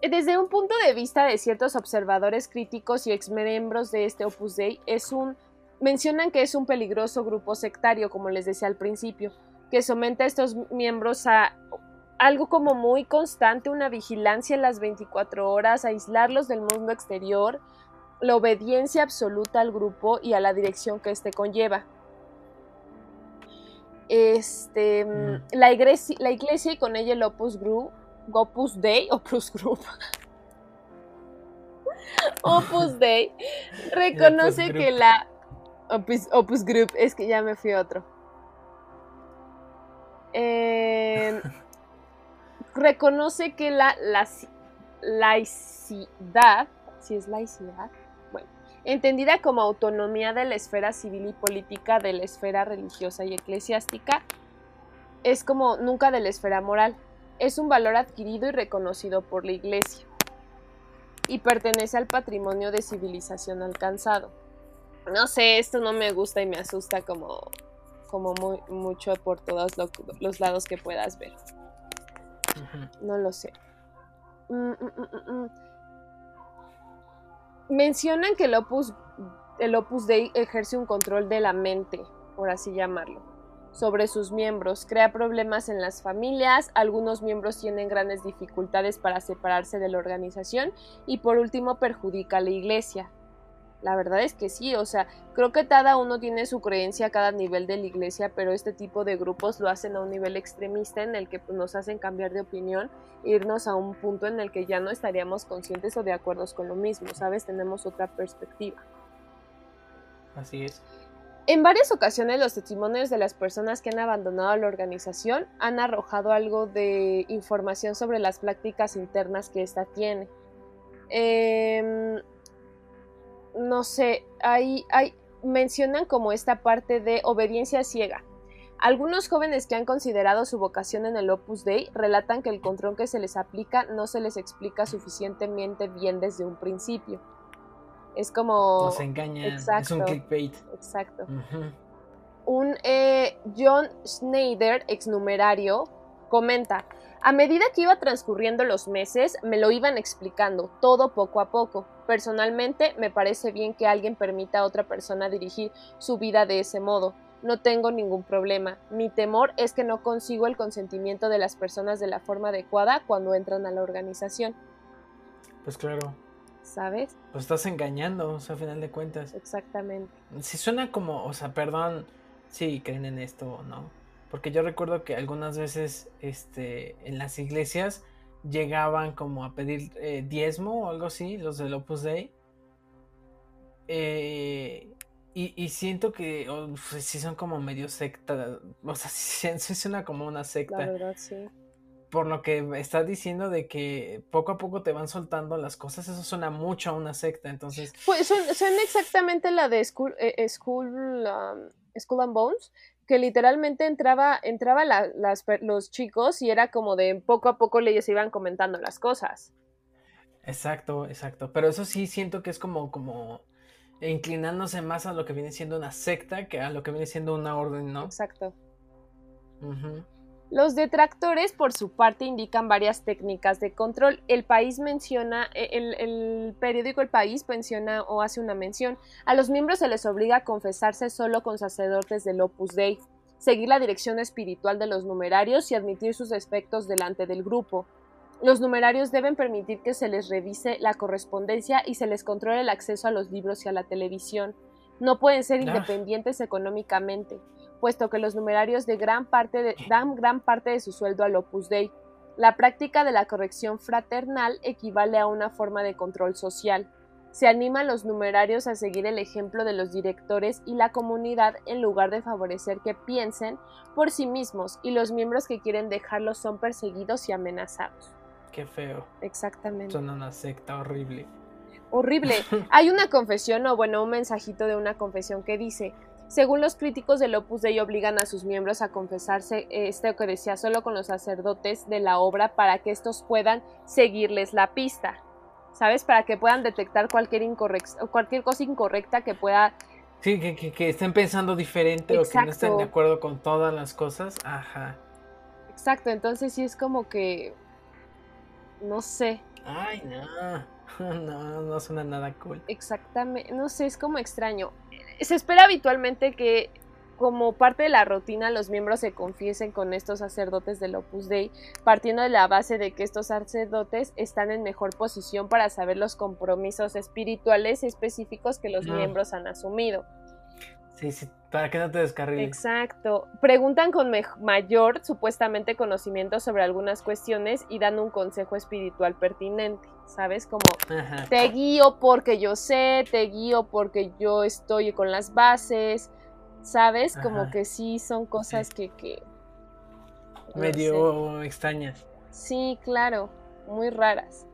Desde un punto de vista de ciertos observadores críticos y exmiembros de este Opus Dei, es un mencionan que es un peligroso grupo sectario, como les decía al principio, que somete a estos miembros a algo como muy constante, una vigilancia en las 24 horas, aislarlos del mundo exterior, la obediencia absoluta al grupo y a la dirección que éste conlleva. Este, mm. la, iglesia, la iglesia y con ella el Opus Group, Opus Dei, Opus Group, Opus Dei, reconoce que la Opus, Opus Group, es que ya me fui a otro eh, reconoce que la, la, laicidad, si es laicidad, bueno, entendida como autonomía de la esfera civil y política de la esfera religiosa y eclesiástica, es como nunca de la esfera moral. Es un valor adquirido y reconocido por la Iglesia y pertenece al patrimonio de civilización alcanzado. No sé, esto no me gusta y me asusta como, como muy, mucho por todos los lados que puedas ver. No lo sé. Mm, mm, mm, Mencionan que el opus, el opus Dei ejerce un control de la mente, por así llamarlo, sobre sus miembros, crea problemas en las familias, algunos miembros tienen grandes dificultades para separarse de la organización y por último perjudica a la iglesia. La verdad es que sí, o sea, creo que cada uno tiene su creencia a cada nivel de la iglesia, pero este tipo de grupos lo hacen a un nivel extremista en el que pues, nos hacen cambiar de opinión, irnos a un punto en el que ya no estaríamos conscientes o de acuerdo con lo mismo, ¿sabes? Tenemos otra perspectiva. Así es. En varias ocasiones los testimonios de las personas que han abandonado la organización han arrojado algo de información sobre las prácticas internas que ésta tiene. Eh, no sé, hay, hay, mencionan como esta parte de obediencia ciega. Algunos jóvenes que han considerado su vocación en el Opus Dei relatan que el control que se les aplica no se les explica suficientemente bien desde un principio. Es como... Nos engañan, es un clickbait. Exacto. Un eh, John Schneider, exnumerario, comenta, a medida que iba transcurriendo los meses, me lo iban explicando, todo poco a poco. Personalmente, me parece bien que alguien permita a otra persona dirigir su vida de ese modo. No tengo ningún problema. Mi temor es que no consigo el consentimiento de las personas de la forma adecuada cuando entran a la organización. Pues claro. ¿Sabes? Pues estás engañando, o sea, a final de cuentas. Exactamente. Si suena como, o sea, perdón, si creen en esto, ¿no? Porque yo recuerdo que algunas veces este, en las iglesias llegaban como a pedir eh, diezmo o algo así, los del Opus Dei. Eh, y, siento que si sí son como medio secta, o sea, sí, suena como una secta. La verdad, sí. Por lo que está diciendo de que poco a poco te van soltando las cosas, eso suena mucho a una secta, entonces... Pues son, exactamente la de School, eh, school, um, school and Bones, que literalmente entraba, entraba las, los chicos y era como de poco a poco ellos iban comentando las cosas. Exacto, exacto. Pero eso sí siento que es como, como inclinándose más a lo que viene siendo una secta que a lo que viene siendo una orden, ¿no? Exacto. Los detractores, por su parte, indican varias técnicas de control. El país menciona, e, el, periódico El País menciona o hace una mención. A los miembros se les obliga a confesarse solo con sacerdotes del Opus Dei, seguir la dirección espiritual de los numerarios y admitir sus defectos delante del grupo. Los numerarios deben permitir que se les revise la correspondencia y se les controle el acceso a los libros y a la televisión. No pueden ser independientes económicamente puesto que los numerarios de gran parte dan gran parte de su sueldo al Opus Dei. La práctica de la corrección fraternal equivale a una forma de control social. Se anima a los numerarios a seguir el ejemplo de los directores y la comunidad en lugar de favorecer que piensen por sí mismos y los miembros que quieren dejarlo son perseguidos y amenazados. Qué feo. Exactamente. Son una secta horrible. Horrible. Hay una confesión o bueno, un mensajito de una confesión que dice, según los críticos del Opus Dei obligan a sus miembros a confesarse este que decía solo con los sacerdotes de la obra para que estos puedan seguirles la pista. ¿Sabes? Para que puedan detectar cualquier cualquier cosa incorrecta que pueda Sí, que, estén pensando diferente o que no estén de acuerdo con todas las cosas. Ajá. Exacto, entonces sí es como que. No sé. Ay, no. No, no suena nada cool. Exactamente. No sé, es como extraño se espera habitualmente que como parte de la rutina los miembros se confiesen con estos sacerdotes del Opus Dei, partiendo de la base de que estos sacerdotes están en mejor posición para saber los compromisos espirituales específicos que los miembros han asumido. Sí, sí, para que no te descarriles. Exacto. Preguntan con mayor, supuestamente, conocimiento sobre algunas cuestiones y dan un consejo espiritual pertinente. ¿Sabes? Como te guío porque yo sé, te guío porque yo estoy con las bases. ¿Sabes? Como que sí son cosas que. que Medio extrañas. Sí, claro. Muy raras.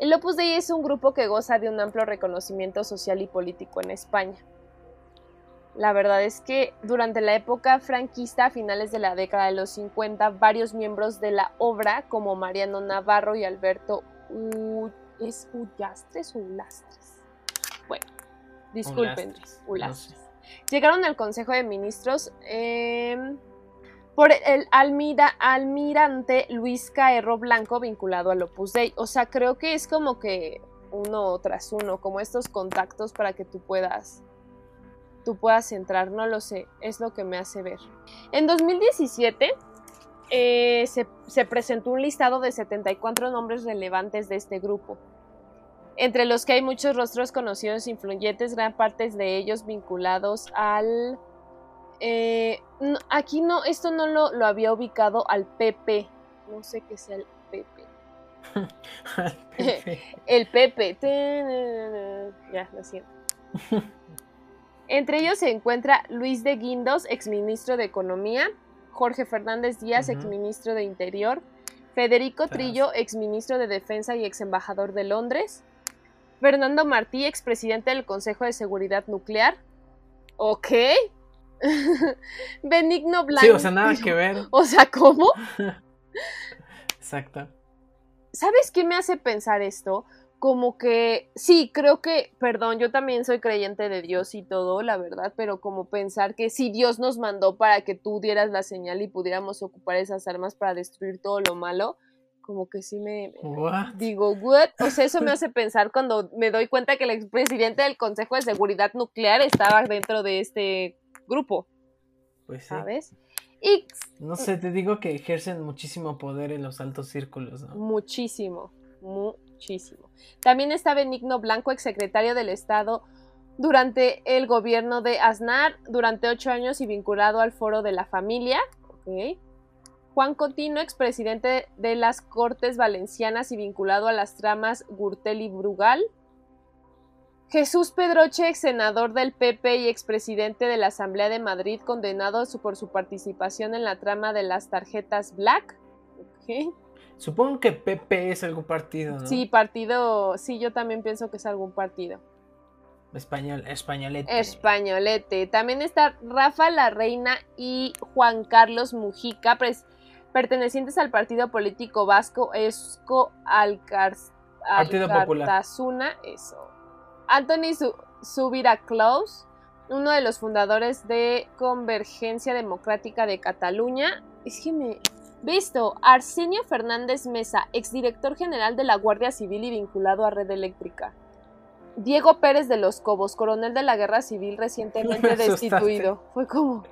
El Opus Dei es un grupo que goza de un amplio reconocimiento social y político en España. La verdad es que durante la época franquista, a finales de la década de los 50, varios miembros de la obra, como Mariano Navarro y Alberto U... ¿Es Ullastres o Ulastres? Bueno, disculpen, Ulastres. Llegaron al Consejo de Ministros em, por el almira, almirante Luis Caerro Blanco vinculado al Opus Dei. O sea, creo que es como que uno tras uno, como estos contactos para que tú puedas tú puedas entrar, no lo sé, es lo que me hace ver. En 2017 eh, se, se, presentó un listado de 74 nombres relevantes de este grupo, entre los que hay muchos rostros conocidos e influyentes, gran parte de ellos vinculados al... Eh, aquí no, esto no lo, lo, había ubicado al PP, no sé qué sea el PP. el PP. ya, lo siento. Entre ellos se encuentra Luis de Guindos, exministro de Economía, Jorge Fernández Díaz, exministro de Interior, Federico Trillo, exministro de Defensa y ex embajador de Londres, Fernando Martí, expresidente del Consejo de Seguridad Nuclear. Ok. Benigno Blanco. Sí, o sea, nada que ver. O sea, ¿cómo? Exacto. ¿Sabes qué me hace pensar esto? Como que sí, creo que, perdón, yo también soy creyente de Dios y todo, la verdad, pero como pensar que si Dios nos mandó para que tú dieras la señal y pudiéramos ocupar esas armas para destruir todo lo malo, como que sí me digo, what? O sea, eso me hace pensar cuando me doy cuenta que el expresidente del Consejo de Seguridad Nuclear estaba dentro de este grupo. Pues sí. ¿Sabes? Y no sé, te digo que ejercen muchísimo poder en los altos círculos, ¿no? Muchísimo, También está Benigno Blanco, exsecretario del Estado durante el gobierno de Aznar durante ocho años y vinculado al Foro de la Familia. Juan Cotino, expresidente de las Cortes Valencianas y vinculado a las tramas Gurtel y Brugal. Jesús Pedroche, ex senador del PP y expresidente de la Asamblea de Madrid, condenado por su participación en la trama de las tarjetas Black. Supongo que PP es algún partido, ¿no? Sí, partido, sí, yo también pienso que es algún partido. Español, españolete. Españolete. También está Rafa la Reina y Juan Carlos Mujica, pertenecientes al partido político vasco Esco Alcar Alcartazuna, eso. Anthony Subira Claus, uno de los fundadores de Convergencia Democrática de Cataluña. Es que me, Visto, Arsenio Fernández Mesa, exdirector general de la Guardia Civil y vinculado a Red Eléctrica. Diego Pérez de los Cobos, coronel de la Guerra Civil recientemente destituido. Fue como.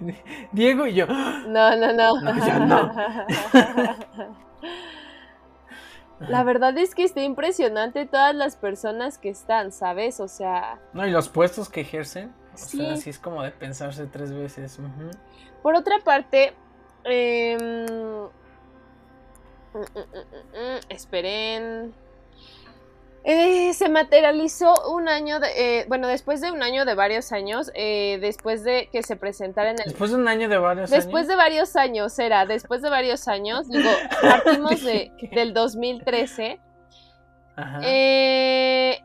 Diego y yo. No, no, no. no, La verdad es que está impresionante todas las personas que están, ¿sabes? O sea. No, y los puestos que ejercen. O sea, así es como de pensarse tres veces. Por otra parte, Em, mm, mm, mm, esperen. Eh, se materializó un año, de, eh, bueno, después de un año de varios años, eh, después de que se presentara en el... Después de un año de varios después de varios años, era, después de varios años, digo, partimos de, del 2013.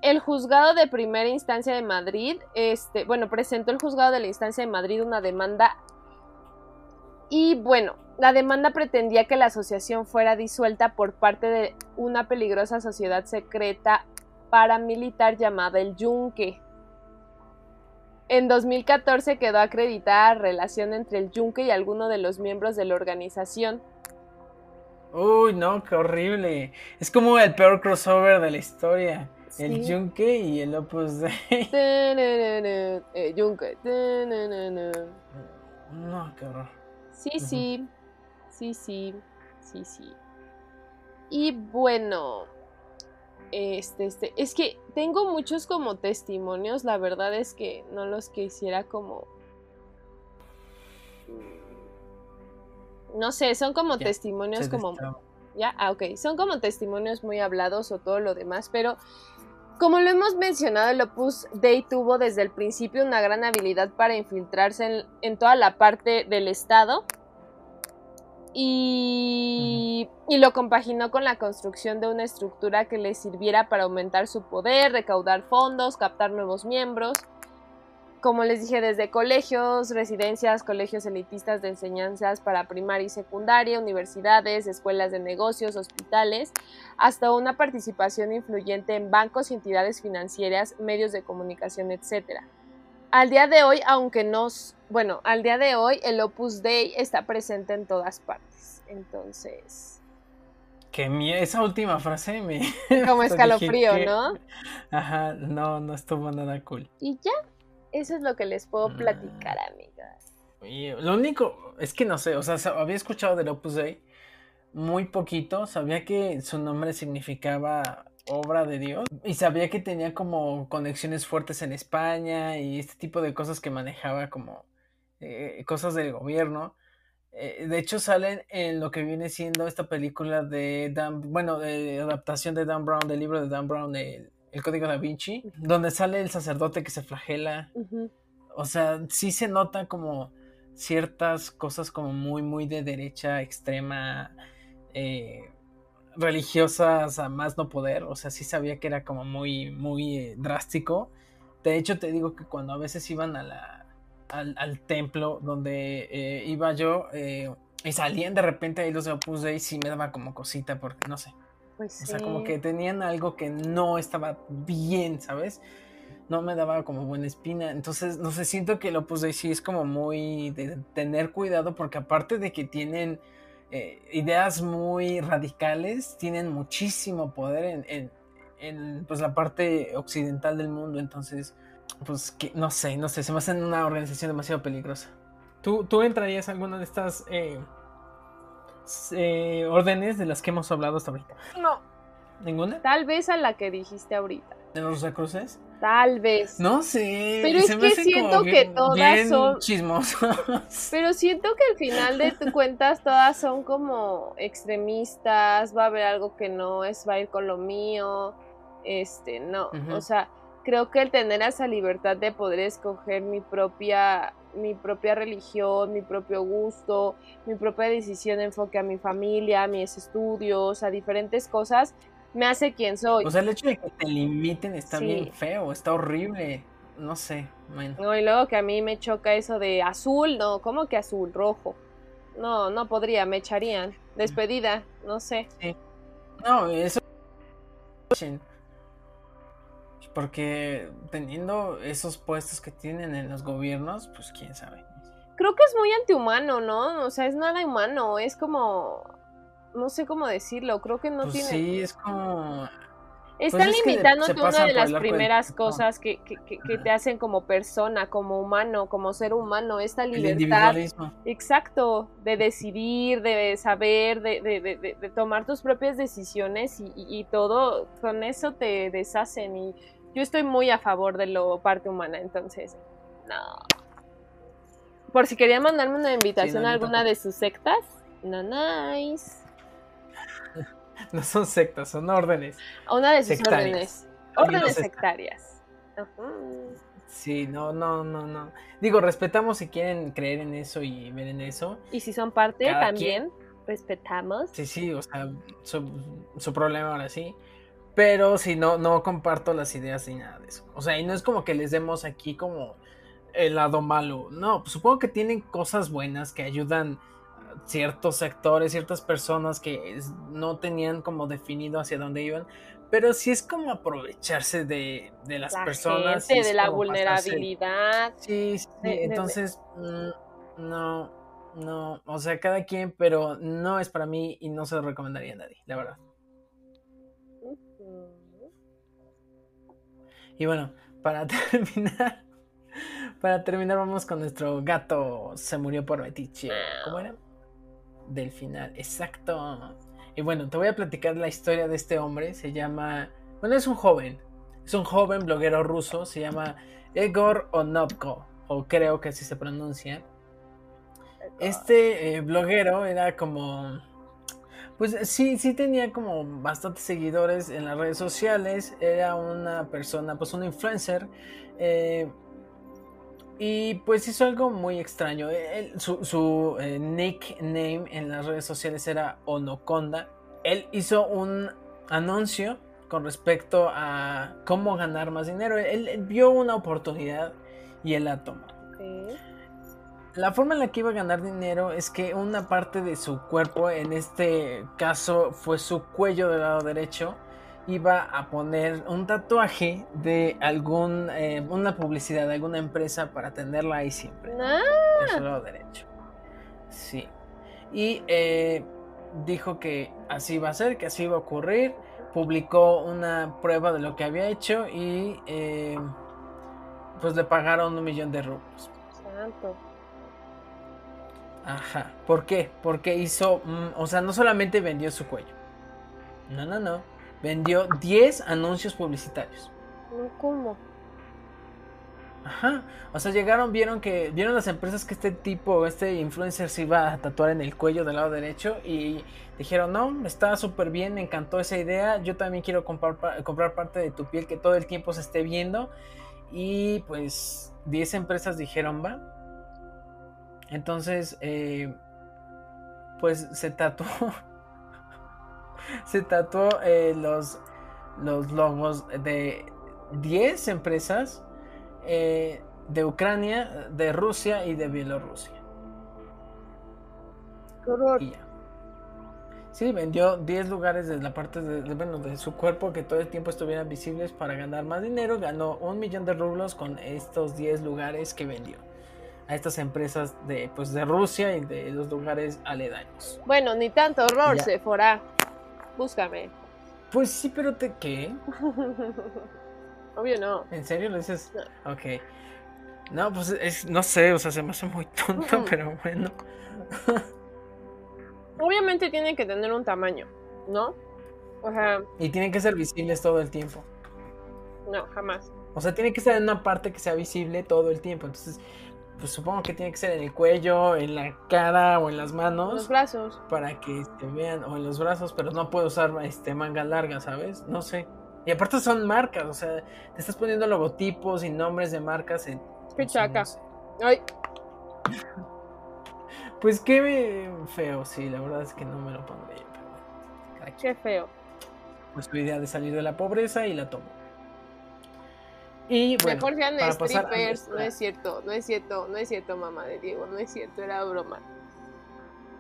el juzgado de primera instancia de Madrid, este, bueno, presentó el juzgado de la instancia de Madrid una demanda y bueno, la demanda pretendía que la asociación fuera disuelta por parte de una peligrosa sociedad secreta paramilitar llamada el Yunque. En 2014 quedó acreditada la relación entre el Yunque y alguno de los miembros de la organización. Uy, no, qué horrible. Es como el peor crossover de la historia. El Yunque y el Opus Dei. Yunque. No, qué horror. Sí, sí, sí, sí, sí, sí. Y bueno, este, este, es que tengo muchos como testimonios, la verdad es que no los quisiera como... No sé, son como testimonios como... Ya, ah, ok, son como testimonios muy hablados o todo lo demás, pero como lo hemos mencionado, el Opus Dei tuvo desde el principio una gran habilidad para infiltrarse en, toda la parte del Estado. Y y lo compaginó con la construcción de una estructura que le sirviera para aumentar su poder, recaudar fondos, captar nuevos miembros. Como les dije, desde colegios, residencias, colegios elitistas de enseñanzas para primaria y secundaria, universidades, escuelas de negocios, hospitales, hasta una participación influyente en bancos y entidades financieras, medios de comunicación, etc. Al día de hoy, aunque no, bueno, al día de hoy el Opus Dei está presente en todas partes. Entonces, que esa última frase me... Como escalofrío, ¿no? Ajá, no, no estuvo nada cool. Y ya, eso es lo que les puedo platicar, mm. amigas. Y lo único, es que no sé, o sea, había escuchado del Opus Dei muy poquito, sabía que su nombre significaba obra de Dios y sabía que tenía como conexiones fuertes en España y este tipo de cosas que manejaba como eh, cosas del gobierno eh, de hecho, salen en lo que viene siendo esta película de Dan, bueno, de adaptación de Dan Brown, del libro de Dan Brown, el, Código da Vinci, donde sale el sacerdote que se flagela. O sea, sí se nota como ciertas cosas como muy, muy de derecha extrema, eh, religiosas a más no poder. O sea, sí sabía que era como muy, muy eh, drástico. De hecho, te digo que cuando a veces iban a la al, templo donde eh, iba yo y salían de repente ahí los de Opus Dei y me daba como cosita porque no sé. Pues o sea, como que tenían algo que no estaba bien, ¿sabes? No me daba como buena espina. Entonces, no sé, siento que el Opus Dei sí es como muy de tener cuidado porque aparte de que tienen eh, ideas muy radicales, tienen muchísimo poder en, en, en pues, la parte occidental del mundo. Entonces, pues que no sé, no sé, se me hace una organización demasiado peligrosa. ¿Tú, tú entrarías a alguna de estas eh, eh, órdenes de las que hemos hablado hasta ahorita? No. ¿Ninguna? Tal vez a la que dijiste ahorita. ¿De los Rosacruces? Tal vez. No sé. Pero es que siento que todas son. chismosas. Pero siento que al final de tu cuentas todas son como extremistas. Va a haber algo que no es, va a ir con lo mío. Este, no. O sea, creo que el tener esa libertad de poder escoger mi propia, mi propia religión, mi propio gusto, mi propia decisión enfoque a mi familia, a mis estudios, a diferentes cosas, me hace quien soy. O sea, el hecho de que te limiten está bien feo, está horrible. No sé, No, y luego que a mí me choca eso de azul, no, ¿cómo que azul? Rojo. No, no podría, me echarían. Despedida, no sé. Sí. No, eso porque teniendo esos puestos que tienen en los gobiernos, pues quién sabe. Creo que es muy antihumano, ¿no? O sea, es nada humano, es como... No sé cómo decirlo, creo que no pues tiene... Sí, es como... Están pues limitándote una de las primeras cosas que, que, que, te hacen como persona, como humano, como ser humano, esta libertad. Exacto, de decidir, de saber, de, de, de, tomar tus propias decisiones y, y, todo, con eso te deshacen y yo estoy muy a favor de lo parte humana, entonces, no. Por si querían mandarme una invitación a alguna de sus sectas, no nice. No son sectas, son órdenes. A una de sus órdenes. Órdenes sectarias. Sí, no, no, no, no. Digo, respetamos si quieren creer en eso y ver en eso. Y si son parte también, respetamos. Sí, sí, o sea, su, su problema ahora sí. Pero si no, no comparto las ideas ni nada de eso. O sea, y no es como que les demos aquí como el lado malo. No, pues supongo que tienen cosas buenas que ayudan a ciertos sectores, ciertas personas que no tenían como definido hacia dónde iban. Pero sí es como aprovecharse de, de las personas. de la vulnerabilidad. Sí, sí, entonces, mm, no, no, o sea, cada quien, pero no es para mí y no se lo recomendaría a nadie, la verdad. Y bueno, para terminar, para terminar vamos con nuestro gato se murió por metiche. ¿Cómo era? Del final, exacto. Y bueno, te voy a platicar la historia de este hombre. Se llama, bueno, es un joven. Es un joven bloguero ruso. Se llama Egor Onopko, o creo que así se pronuncia. Este eh, bloguero era como pues sí, sí tenía como bastantes seguidores en las redes sociales. Era una persona, pues un influencer. Eh, Y pues hizo algo muy extraño. su, su eh, nickname en las redes sociales era Onoconda. Él hizo un anuncio con respecto a cómo ganar más dinero. Él, vio una oportunidad y él la tomó. La forma en la que iba a ganar dinero es que una parte de su cuerpo, en este caso fue su cuello del lado derecho, iba a poner un tatuaje de algún eh, una publicidad de alguna empresa para tenerla ahí siempre. Ah. De su lado derecho. Sí. Y eh, dijo que así iba a ser, que así iba a ocurrir. Publicó una prueba de lo que había hecho y eh, pues le pagaron un millón de rublos. Santo. Ajá. ¿Por qué? Porque hizo, mm, o sea, no solamente vendió su cuello. No, no, no vendió 10 anuncios publicitarios. ¿Cómo? Ajá. O sea, llegaron, vieron que vieron las empresas que este tipo, este influencer se iba a tatuar en el cuello del lado derecho y dijeron, no, está súper bien, me encantó esa idea, yo también quiero comprar, comprar parte de tu piel que todo el tiempo se esté viendo. Y pues 10 empresas dijeron, va. Entonces, eh, pues se tatuó se tatuó eh, los, los logos de 10 empresas eh, de Ucrania, de Rusia y de Bielorrusia. Qué Sí, vendió 10 lugares de la parte de, de su cuerpo que todo el tiempo estuvieran visibles para ganar más dinero. Ganó un millón de rublos con estos 10 lugares que vendió a estas empresas de, pues, de Rusia y de los lugares aledaños. Bueno, ni tanto horror, se fuera. Búscame. Pues sí, pero ¿te qué? Obvio no. ¿En serio lo dices? No. Ok. No, pues es, no sé, o sea, se me hace muy tonto, pero bueno. Obviamente tienen que tener un tamaño, ¿no? O sea. Y tienen que ser visibles todo el tiempo. No, jamás. O sea, tiene que ser en una parte que sea visible todo el tiempo. Entonces, pues supongo que tiene que ser en el cuello, en la cara o en las manos. Los brazos. Para que te vean, o en los brazos, pero no puedo usar este manga larga, ¿sabes? No sé. Y aparte son marcas, o sea, te estás poniendo logotipos y nombres de marcas en. Pichaca. Ay. Pues qué feo, sí, la verdad es que no me lo pondría. Pero... Qué feo. Pues tu idea de salir de la pobreza y la tomo. Y bueno, Mejor sean strippers, no es cierto, no es cierto, no es cierto, mamá de Diego, no es cierto, era broma.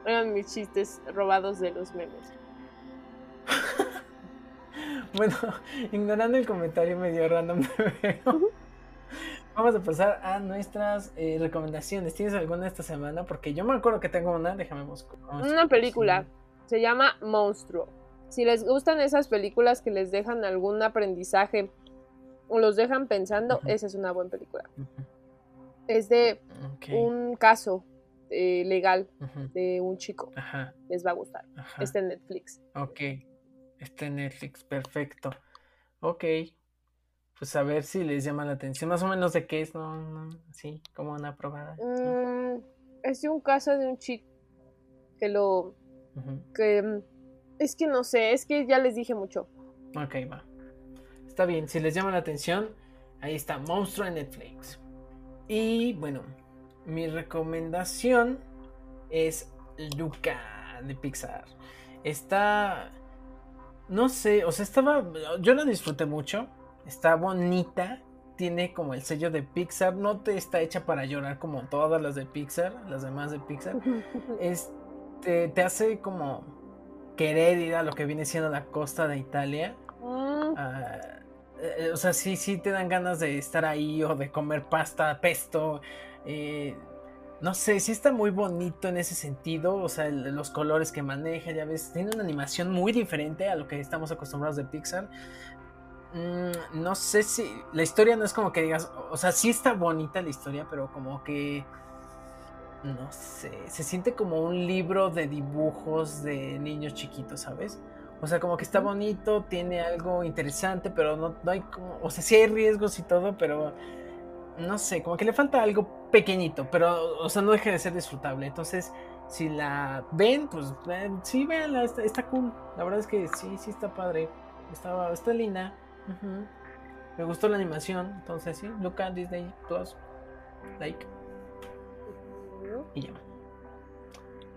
Eran mis chistes robados de los memes. bueno, ignorando el comentario medio random de Vamos a pasar a nuestras eh, recomendaciones. ¿Tienes alguna esta semana? Porque yo me acuerdo que tengo una, déjame buscar. Una película, se llama Monstruo. Si les gustan esas películas que les dejan algún aprendizaje o los dejan pensando, esa es una buena película. Es de un caso eh, legal de un chico. Les va a gustar. Está en Netflix. Ok. Está en Netflix, perfecto. Ok. Pues a ver si les llama la atención. Más o menos de qué es, no, no, sí, como una probada. Mm, es de un caso de un chico que lo. que. Mm, es que no sé, es que ya les dije mucho. Ok, va. Está bien, si les llama la atención, ahí está, Monstruo en Netflix. Y bueno, mi recomendación es Luca de Pixar. Está, no sé, o sea, estaba, yo la disfruté mucho, está bonita, tiene como el sello de Pixar, no te está hecha para llorar como todas las de Pixar, las demás de Pixar. Este, te hace como querer ir a lo que viene siendo la costa de Italia. Mm. Eh, o sea, sí, sí te dan ganas de estar ahí o de comer pasta, pesto. Eh, no sé, sí está muy bonito en ese sentido. O sea, los colores que maneja, ya ves, tiene una animación muy diferente a lo que estamos acostumbrados de Pixar. Mm, no sé si la historia no es como que digas, o sea, sí está bonita la historia, pero como que no sé, se siente como un libro de dibujos de niños chiquitos, ¿sabes? O sea, como que está bonito, tiene algo interesante, pero no, no hay como. O sea, sí hay riesgos y todo, pero. No sé, como que le falta algo pequeñito, pero, o sea, no deja de ser disfrutable. Entonces, si la ven, pues eh, sí, véanla, está, cool. La verdad es que sí, sí está padre. Está, está linda. Me gustó la animación, entonces sí, Luca Disney Plus. like. Y ya.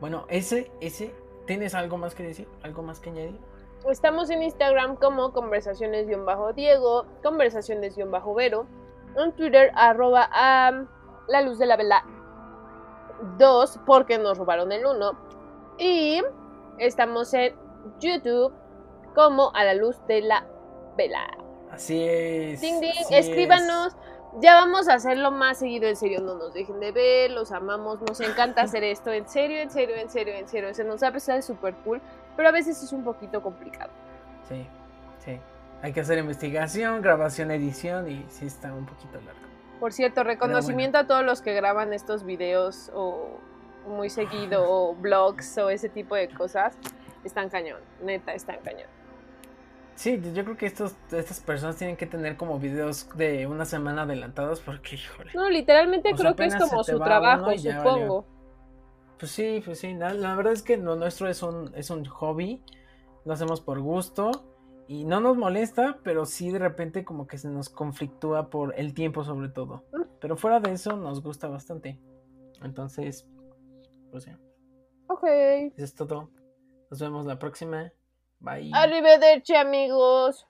Bueno, ese, ese, ¿tienes algo más que decir? ¿Algo más que añadir? Estamos en Instagram como conversaciones-diego, conversaciones-vero, en Twitter arroba a la luz de la vela 2 porque nos robaron el 1 y estamos en YouTube como a la luz de la vela. Así es. Ding, ding, así escríbanos. Ya vamos a hacerlo más seguido, en serio, no nos dejen de ver, los amamos, nos encanta hacer esto, en serio, en serio, en serio, en serio, se nos ha pesado súper cool, pero a veces es un poquito complicado. Sí, sí. Hay que hacer investigación, grabación, edición y sí está un poquito largo. Por cierto, reconocimiento a todos los que graban estos videos o muy seguido o vlogs o ese tipo de cosas. Están cañón, neta, están cañón. Sí, yo creo que estos, estas personas tienen que tener como videos de una semana adelantados porque, híjole. No, literalmente O sea, creo que es como su trabajo, supongo. Pues sí, pues sí. La, la verdad es que lo nuestro es un, es un hobby. Lo hacemos por gusto. Y no nos molesta, pero sí de repente como que se nos conflictúa por el tiempo sobre todo. Mm. Pero fuera de eso nos gusta bastante. Entonces, pues sí. Ok. Eso es todo. Nos vemos la próxima. Bye. Arrivederci, amigos.